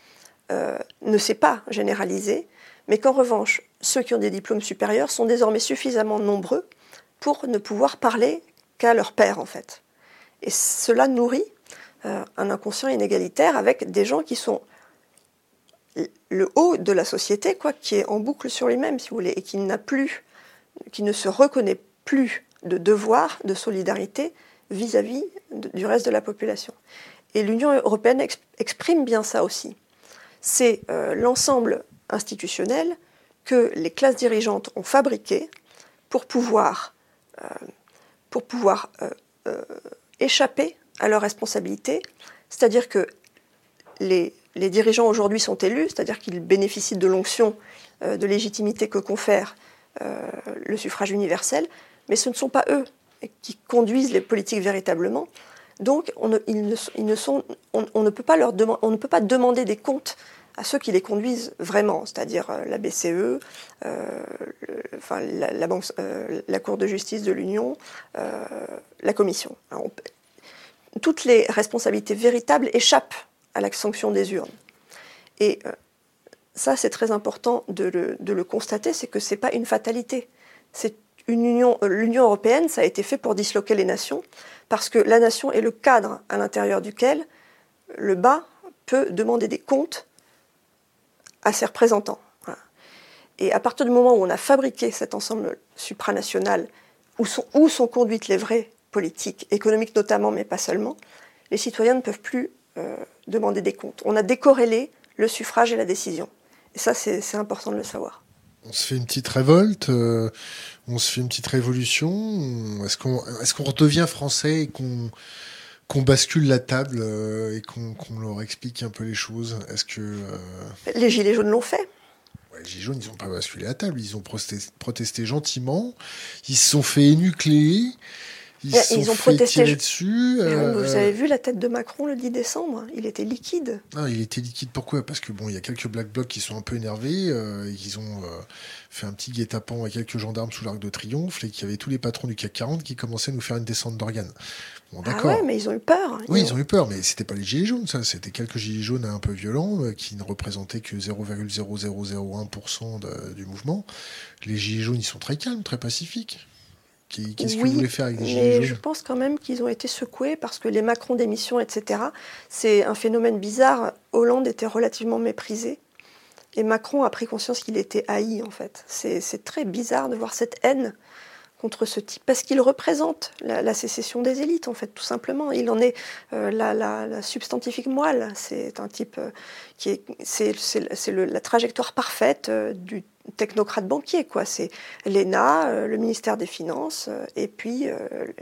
euh, ne s'est pas généralisé, mais qu'en revanche, ceux qui ont des diplômes supérieurs sont désormais suffisamment nombreux pour ne pouvoir parler qu'à leur père, en fait. Et cela nourrit euh, un inconscient inégalitaire avec des gens qui sont le haut de la société, quoi, qui est en boucle sur lui-même, si vous voulez, et qui n'a plus, qui ne se reconnaît plus de devoir, de solidarité, vis-à-vis du reste de la population. Et l'Union européenne exprime bien ça aussi. C'est euh, l'ensemble institutionnel que les classes dirigeantes ont fabriqué pour pouvoir, euh, pour pouvoir euh, échapper à leurs responsabilités. C'est-à-dire que les, dirigeants aujourd'hui sont élus, c'est-à-dire qu'ils bénéficient de l'onction de légitimité que confère le suffrage universel, mais ce ne sont pas eux qui conduisent les politiques véritablement. Donc, on ne peut pas demander des comptes à ceux qui les conduisent vraiment, c'est-à-dire euh, la BCE, euh, enfin, la, banque, euh, la, Cour de justice de l'Union, la Commission. toutes les responsabilités véritables échappent à la sanction des urnes. Et ça, c'est très important de le, constater, c'est que ce n'est pas une fatalité. Union, l'Union européenne, ça a été fait pour disloquer les nations, parce que la nation est le cadre à l'intérieur duquel le bas peut demander des comptes à ses représentants. Et à partir du moment où on a fabriqué cet ensemble supranational, où sont, conduites les vraies politiques, économiques notamment, mais pas seulement, les citoyens ne peuvent plus euh, demander des comptes. On a décorrélé le suffrage et la décision. Et ça, c'est important de le savoir on se fait une petite révolte, euh, on se fait une petite révolution. Est-ce qu'on est qu'on redevient français et qu'on qu'on bascule la table euh, et qu'on leur explique un peu les choses. Est-ce que euh, les gilets jaunes l'ont fait. Les gilets jaunes, ils n'ont pas basculé la table, ils ont protesté, gentiment, ils se sont fait énucléer. Ils, Ils sont ont protesté, dessus. Mais euh, Vous avez vu la tête de Macron le 10 décembre? Il était liquide. Non, il était liquide. Pourquoi? Parce que bon, il y a quelques black blocs qui sont un peu énervés euh, qui ont euh, fait un petit guet-apens à quelques gendarmes sous l'arc de triomphe et qu'il y avait tous les patrons du CAC 40 qui commençaient à nous faire une descente d'organes. Bon, Ah d'accord. ouais, mais ils ont eu peur. Oui, ils ont eu peur, mais c'était pas les gilets jaunes, ça. C'était quelques gilets jaunes un peu violents euh, qui ne représentaient que 0,0001% de- du mouvement. Les gilets jaunes, ils sont très calmes, très pacifiques. Qu'est-ce que Oui, vous voulez faire avec des gilets je pense quand même qu'ils ont été secoués parce que les Macron d'émission, etc., c'est un phénomène bizarre. Hollande était relativement méprisé. Et Macron a pris conscience qu'il était haï, en fait. C'est très bizarre de voir cette haine contre ce type, parce qu'il représente la, la sécession des élites, en fait, tout simplement. Il en est euh, la, la- la substantifique moelle. C'est un type euh, qui est, c'est, la trajectoire parfaite euh, du technocrate banquier, quoi. C'est l'ENA, euh, le ministère des Finances, euh, et puis, euh,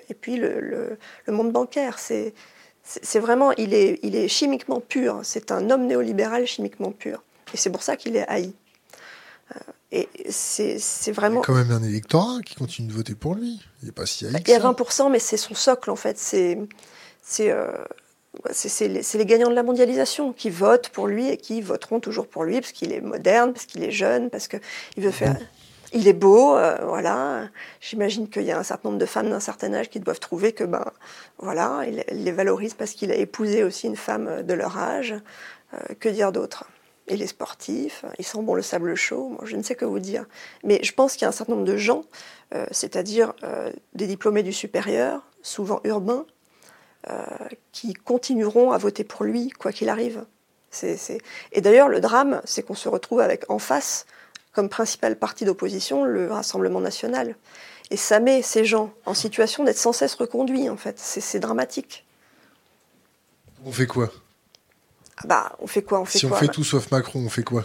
et puis le, le- le monde bancaire. C'est, c'est vraiment, il est, il est chimiquement pur. C'est un homme néolibéral chimiquement pur. Et c'est pour ça qu'il est haï. Et c'est, c'est Il y vraiment. a quand même un électorat qui continue de voter pour lui. Il n'est pas si haï Il y a ça. 20%, mais c'est son socle, en fait. C'est c'est euh, c'est- les, gagnants de la mondialisation qui votent pour lui et qui voteront toujours pour lui parce qu'il est moderne, parce qu'il est jeune, parce qu'il veut faire. Il est beau, euh, voilà. J'imagine qu'il y a un certain nombre de femmes d'un certain âge qui doivent trouver que, ben, voilà, il il les valorise parce qu'il a épousé aussi une femme de leur âge. Euh, que dire d'autre? Il est sportif, il sent bon le sable chaud, moi, je ne sais que vous dire. Mais je pense qu'il y a un certain nombre de gens, euh, c'est-à-dire euh, des diplômés du supérieur, souvent urbains, euh, qui continueront à voter pour lui, quoi qu'il arrive. Et d'ailleurs, le drame, c'est qu'on se retrouve avec en face, comme principal parti d'opposition, le Rassemblement national. Et ça met ces gens en situation d'être sans cesse reconduits, en fait. C'est dramatique. On fait quoi? Ah bah, on fait quoi? On fait Si on fait Bah, tout sauf Macron, on fait quoi?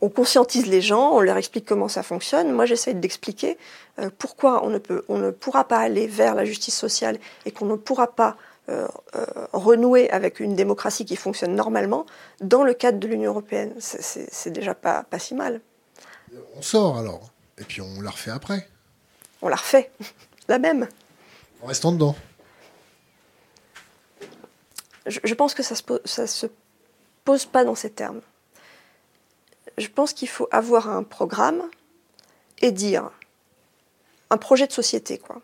On conscientise les gens, on leur explique comment ça fonctionne. Moi, j'essaye d'expliquer euh, pourquoi on ne, peut, on ne pourra pas aller vers la justice sociale et qu'on ne pourra pas euh, euh, renouer avec une démocratie qui fonctionne normalement dans le cadre de l'Union européenne. C'est- déjà pas, pas si mal. On sort alors. Et puis on la refait après. On la refait, [LAUGHS] la même. En restant dedans. Je, je pense que ça se, ça se pose pas dans ces termes. Je pense qu'il faut avoir un programme et dire un projet de société, quoi,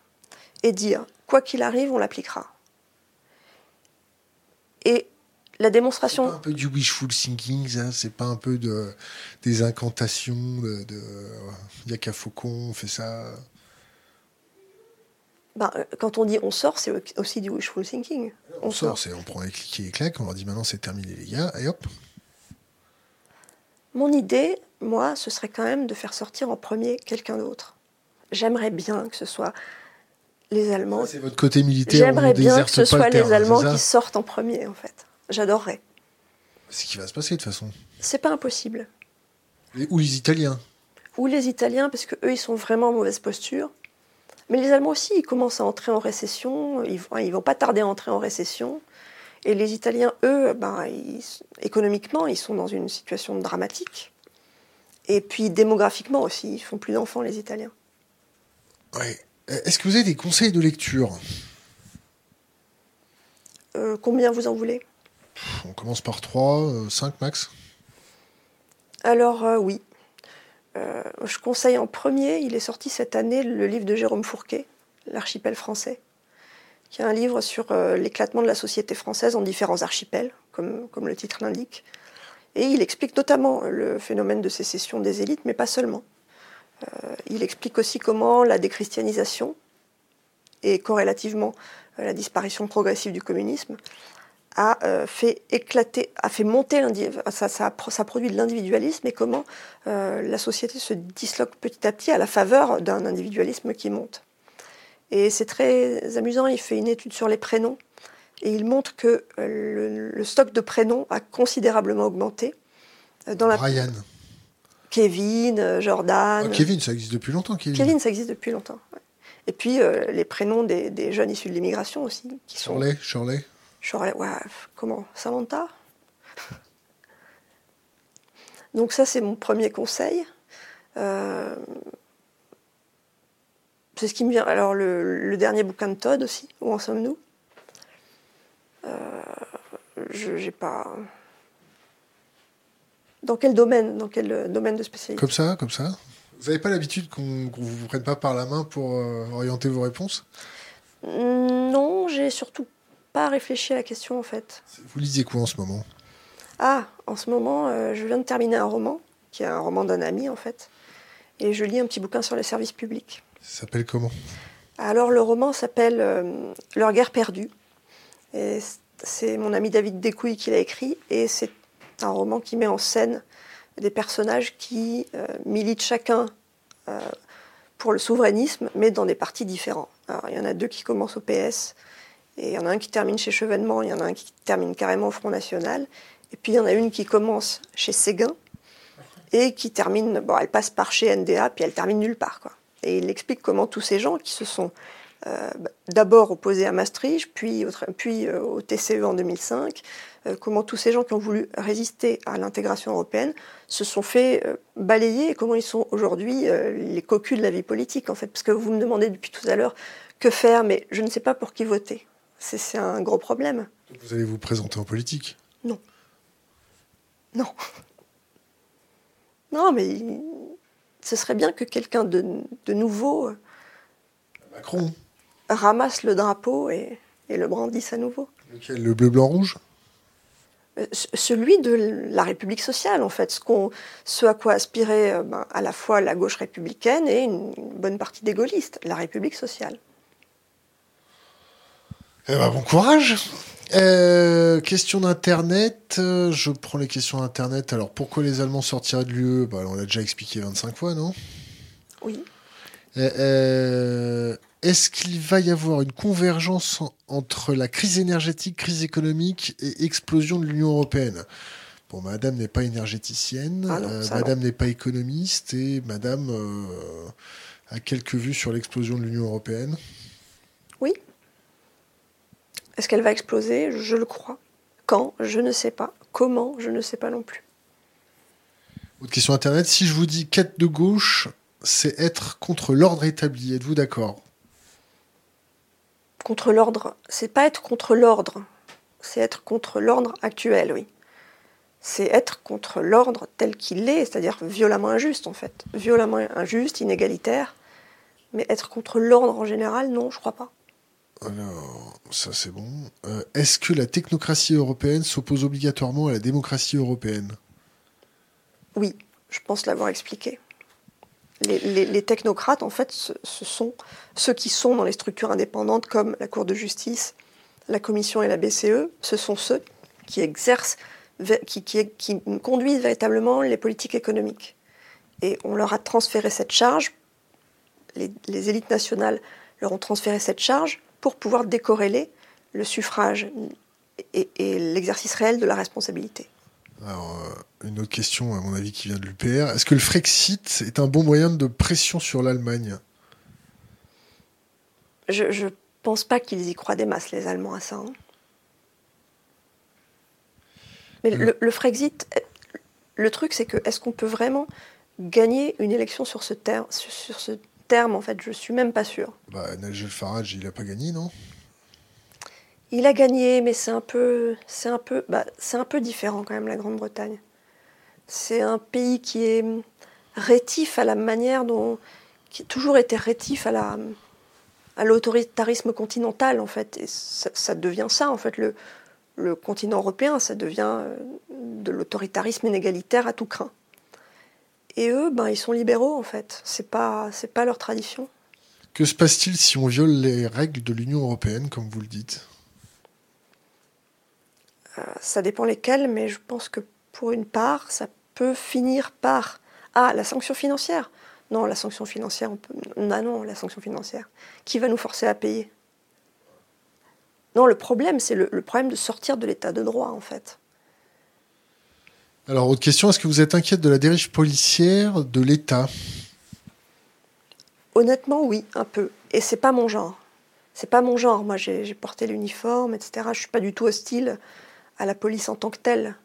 et dire quoi qu'il arrive, on l'appliquera. Et la C'est démonstration, pas un peu du wishful thinking, ça C'est pas un peu de, des incantations de. de Il y a qu'à Faucon, on fait ça. ben, euh, quand on dit on sort, c'est aussi du wishful thinking. On, sort, c'est on prend les clics et les claques, on leur dit maintenant c'est terminé les gars, et hop. Mon idée, moi, ce serait quand même de faire sortir en premier quelqu'un d'autre. J'aimerais bien que ce soit les Allemands C'est votre côté militaire. J'aimerais bien que ce soit le les Allemands qui sortent en premier, en fait. J'adorerais. C'est ce qui va se passer de toute façon. C'est pas impossible. Et- ou les Italiens. Ou les Italiens, parce que eux, ils sont vraiment en mauvaise posture. Mais les Allemands aussi, ils commencent à entrer en récession. Ils vont, ils vont pas tarder à entrer en récession. Et les Italiens, eux, ben, ils- économiquement, ils sont dans une situation dramatique. Et puis démographiquement aussi, ils font plus d'enfants, les Italiens. Ouais. Euh, Est-ce que vous avez des conseils de lecture? Euh, combien vous en voulez? On commence par 3, 5 max. Alors euh, oui. Euh, je conseille en premier, il est sorti cette année, le livre de Jérôme Fourquet, L'archipel français, qui est un livre sur euh, l'éclatement de la société française en différents archipels, comme, comme le titre l'indique. Et il explique notamment le phénomène de sécession des élites, mais pas seulement. Euh, il explique aussi comment la déchristianisation et corrélativement euh, la disparition progressive du communisme a euh, fait éclater, a fait monter ça, ça, produit de l'individualisme et comment la société se disloque petit à petit à la faveur d'un individualisme qui monte. Et c'est très amusant, il fait une étude sur les prénoms et il montre que le, le stock de prénoms a considérablement augmenté. Dans la Ryan. Kevin, euh, Jordan. Ah, Kevin, ça existe depuis longtemps, Kevin. Kevin, ça existe depuis longtemps. ouais. Et puis euh, les prénoms des, des jeunes issus de l'immigration aussi, qui sont Shirley, Shirley. Ouais, comment Samantha? [LAUGHS] Donc, ça, c'est mon premier conseil. Euh, c'est ce qui me vient. Alors, le, dernier bouquin de Todd aussi, Où en sommes-nous? Euh, Je n'ai pas. Dans quel domaine Dans quel domaine de spécialité Comme ça, comme ça Vous n'avez pas l'habitude qu'on ne vous prenne pas par la main pour euh, orienter vos réponses? Non, j'ai surtout pas réfléchi à la question en fait. Vous lisez quoi en ce moment? Ah, en ce moment, euh, je viens de terminer un roman, qui est un roman d'un ami en fait, et je lis un petit bouquin sur les services publics. Ça s'appelle comment? Alors le roman s'appelle euh, Leur guerre perdue. Et c'est mon ami David Descouilles qui l'a écrit, et c'est un roman qui met en scène des personnages qui euh, militent chacun pour le souverainisme, mais dans des partis différents. Alors, il y en a deux qui commencent au PS, et il y en a un qui termine chez Chevènement, il y en a un qui termine carrément au Front National. Et puis il y en a une qui commence chez Séguin et qui termine, bon, elle passe par chez NDA, puis elle termine nulle part. Quoi. Et il explique comment tous ces gens qui se sont euh, d'abord opposés à Maastricht, puis, au, puis euh, au TCE en 2005, euh, comment tous ces gens qui ont voulu résister à l'intégration européenne se sont fait balayer et comment ils sont aujourd'hui les cocus de la vie politique, en fait. Parce que vous me demandez depuis tout à l'heure que faire, mais je ne sais pas pour qui voter. C'est un gros problème. Vous allez vous présenter en politique? Non. Non. Non, mais ce serait bien que quelqu'un de, nouveau. Macron. Ramasse le drapeau et, le brandisse à nouveau. Lequel Le bleu, blanc, rouge? Euh, celui de la République sociale, en fait, ce, ce à quoi aspirait euh, ben, à la fois la gauche républicaine et une bonne partie des gaullistes, la République sociale. Eh ben, bon courage. Euh, question d'internet. Euh, je prends les questions d'internet. Alors pourquoi les Allemands sortiraient de l'UE bah, On l'a déjà expliqué 25 fois, non? Oui. Euh, est-ce qu'il va y avoir une convergence entre la crise énergétique, crise économique et explosion de l'Union européenne? Bon, Madame n'est pas énergéticienne, ah Madame n'est pas économiste et Madame a quelques vues sur l'explosion de l'Union européenne? Oui. Est-ce qu'elle va exploser? Je le crois. Quand? Je ne sais pas. Comment? Je ne sais pas non plus. Autre question Internet. Si je vous dis quête de gauche, c'est être contre l'ordre établi. Êtes-vous d'accord? Contre l'ordre. C'est pas être contre l'ordre. C'est être contre l'ordre actuel, oui. C'est être contre l'ordre tel qu'il est, c'est-à-dire violemment injuste en fait. Violemment injuste, inégalitaire. Mais être contre l'ordre en général, non, je crois pas. Alors, ça c'est bon. Euh, est-ce que la technocratie européenne s'oppose obligatoirement à la démocratie européenne? Oui, je pense l'avoir expliqué. Les, technocrates, en fait, ce, sont ceux qui sont dans les structures indépendantes comme la Cour de justice, la Commission et la BCE. Ce sont ceux qui exercent, qui, qui conduisent véritablement les politiques économiques. Et on leur a transféré cette charge, les, les élites nationales leur ont transféré cette charge pour pouvoir décorréler le suffrage et, l'exercice réel de la responsabilité. Alors, euh, une autre question, à mon avis, qui vient de l'UPR. Est-ce que le Frexit est un bon moyen de pression sur l'Allemagne? Je ne pense pas qu'ils y croient des masses, les Allemands, à ça. Hein. Mais le, le, Frexit, le truc, c'est que est-ce qu'on peut vraiment gagner une élection sur ce, terme, sur ce terme, en fait? Je suis même pas sûre. Bah, Nigel Farage, il a pas gagné, non? Il a gagné, mais c'est un peu, c'est un peu, bah, c'est un peu différent quand même la Grande-Bretagne. C'est un pays qui est rétif à la manière dont, qui a toujours été rétif à la, à l'autoritarisme continental en fait. Et ça, devient ça en fait le, le continent européen, ça devient euh, de l'autoritarisme inégalitaire à tout craint. Et eux, ben, ils sont libéraux en fait. C'est pas, c'est pas leur tradition. Que se passe-t-il si on viole les règles de l'Union européenne, comme vous le dites? Ça dépend lesquelles, mais je pense que pour une part, ça peut finir par ah la sanction financière. Non, la sanction financière, on peut. Non, non, la sanction financière. Qui va nous forcer à payer? Non, le problème, c'est le problème de sortir de l'état de droit, en fait. Alors, autre question, est-ce que vous êtes inquiète de la dérive policière de l'État? Honnêtement, oui, un peu. Et c'est pas mon genre. C'est pas mon genre. Moi, j'ai porté l'uniforme, etc. Je suis pas du tout hostile à la police en tant que telle.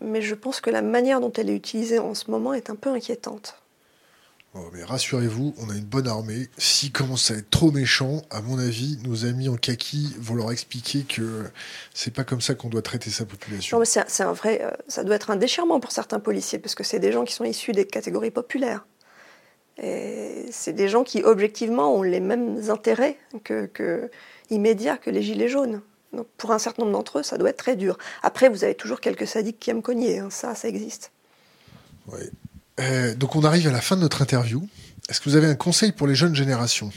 Mais je pense que la manière dont elle est utilisée en ce moment est un peu inquiétante. Mais rassurez-vous, on a une bonne armée. S'ils commencent à être trop méchants, à mon avis, nos amis en kaki vont leur expliquer que c'est pas comme ça qu'on doit traiter sa population. Non, mais c'est un vrai, euh, ça doit être un déchirement pour certains policiers, parce que c'est des gens qui sont issus des catégories populaires. Et c'est des gens qui, objectivement, ont les mêmes intérêts que, que immédiats que les gilets jaunes. Donc, pour un certain nombre d'entre eux, ça doit être très dur. Après, vous avez toujours quelques sadiques qui aiment cogner. Hein. Ça, ça existe. Oui. Euh, donc on arrive à la fin de notre interview. Est-ce que vous avez un conseil pour les jeunes générations?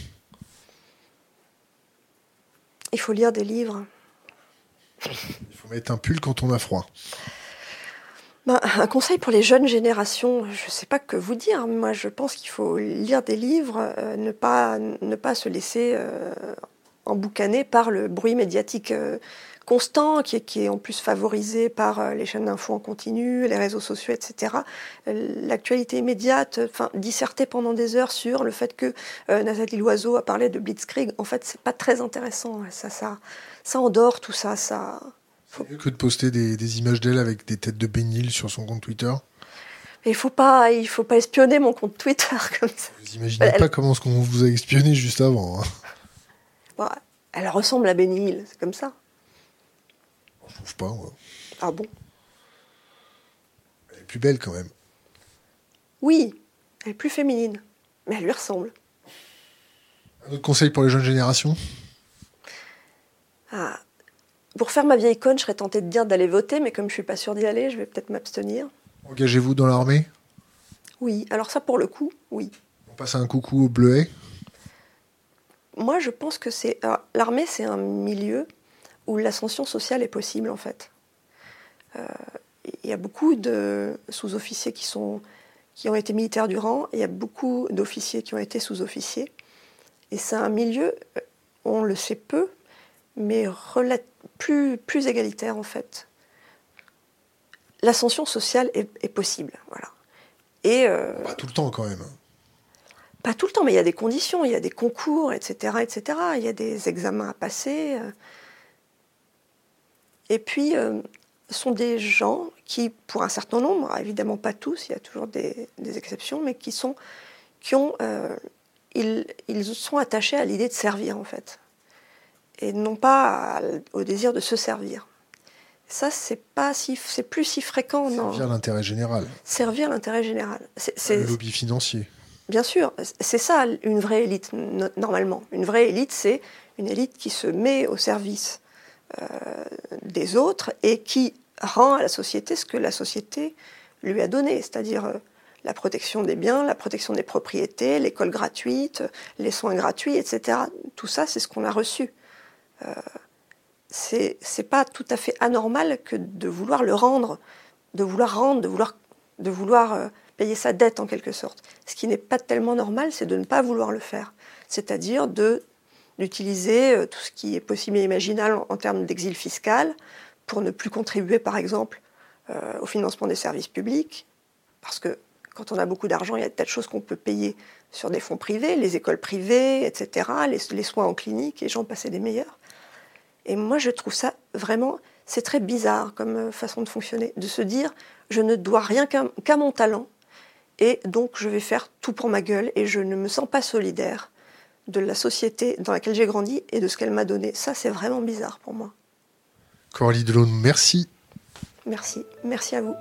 Il faut lire des livres. Il faut mettre un pull quand on a froid. Ben, un conseil pour les jeunes générations, je ne sais pas que vous dire. Moi, je pense qu'il faut lire des livres, euh, ne, pas, ne pas se laisser euh, emboucaner par le bruit médiatique constant, qui est, qui est en plus favorisé par euh, les chaînes d'infos en continu, les réseaux sociaux, etc. L'actualité immédiate, enfin, disserter pendant des heures sur le fait que euh, Nathalie Loiseau a parlé de Blitzkrieg, en fait, c'est pas très intéressant. Ça, ça, ça endort tout ça. ça faut... que de poster des, des images d'elle avec des têtes de bénil sur son compte Twitter? Il faut pas, il faut pas espionner mon compte Twitter [LAUGHS] comme ça. Vous imaginez pas comment ce qu'on vous a espionné juste avant. Hein. Elle ressemble à Benny c'est comme ça. Je trouve pas. Ah bon? Elle est plus belle quand même. Oui, elle est plus féminine, mais elle lui ressemble. Un autre conseil pour les jeunes générations? Ah. Pour faire ma vieille conne, je serais tentée de dire d'aller voter, mais comme je suis pas sûre d'y aller, je vais peut-être m'abstenir. Engagez-vous dans l'armée? Oui, alors ça pour le coup, oui. On passe un coucou au bleuet Moi, je pense que c'est. L'armée, c'est un milieu où l'ascension sociale est possible en fait. Euh, il y a beaucoup de sous-officiers qui, sont, qui ont été militaires du rang, il y a beaucoup d'officiers qui ont été sous-officiers. Et c'est un milieu, euh, on le sait peu, mais plus, plus égalitaire en fait. L'ascension sociale est, possible. Voilà. Et, euh, pas tout le temps quand même. Pas tout le temps, mais il y a des conditions, il y a des concours, etc. etc. Il y a des examens à passer. Et puis, euh, ce sont des gens qui, pour un certain nombre, évidemment pas tous, il y a toujours des, exceptions, mais qui sont, qui ont, euh, ils, ils, sont attachés à l'idée de servir en fait, et non pas au désir de se servir. Ça, c'est pas si, c'est plus si fréquent. Servir l'intérêt général. Servir l'intérêt général. C'est, le lobby financier. Bien sûr, c'est ça une vraie élite normalement. Une vraie élite, c'est une élite qui se met au service euh, des autres et qui rend à la société ce que la société lui a donné, c'est-à-dire euh, la protection des biens, la protection des propriétés, l'école gratuite, les soins gratuits, etc. Tout ça, c'est ce qu'on a reçu. Euh, c'est pas tout à fait anormal que de vouloir le rendre, de vouloir rendre, de vouloir, de vouloir payer sa dette en quelque sorte. Ce qui n'est pas tellement normal, c'est de ne pas vouloir le faire, c'est-à-dire d'utiliser euh, tout ce qui est possible et imaginable en, termes d'exil fiscal pour ne plus contribuer, par exemple, euh, au financement des services publics, parce que quand on a beaucoup d'argent, il y a de choses qu'on peut payer sur des fonds privés, les écoles privées, etc., les, soins en clinique, et j'en passais des meilleurs. Et moi, je trouve ça vraiment, c'est très bizarre comme euh, façon de fonctionner, de se dire, je ne dois rien qu'à mon talent, et donc je vais faire tout pour ma gueule, et je ne me sens pas solidaire de la société dans laquelle j'ai grandi et de ce qu'elle m'a donné. Ça, c'est vraiment bizarre pour moi. Coralie Delaune, merci. Merci. Merci à vous.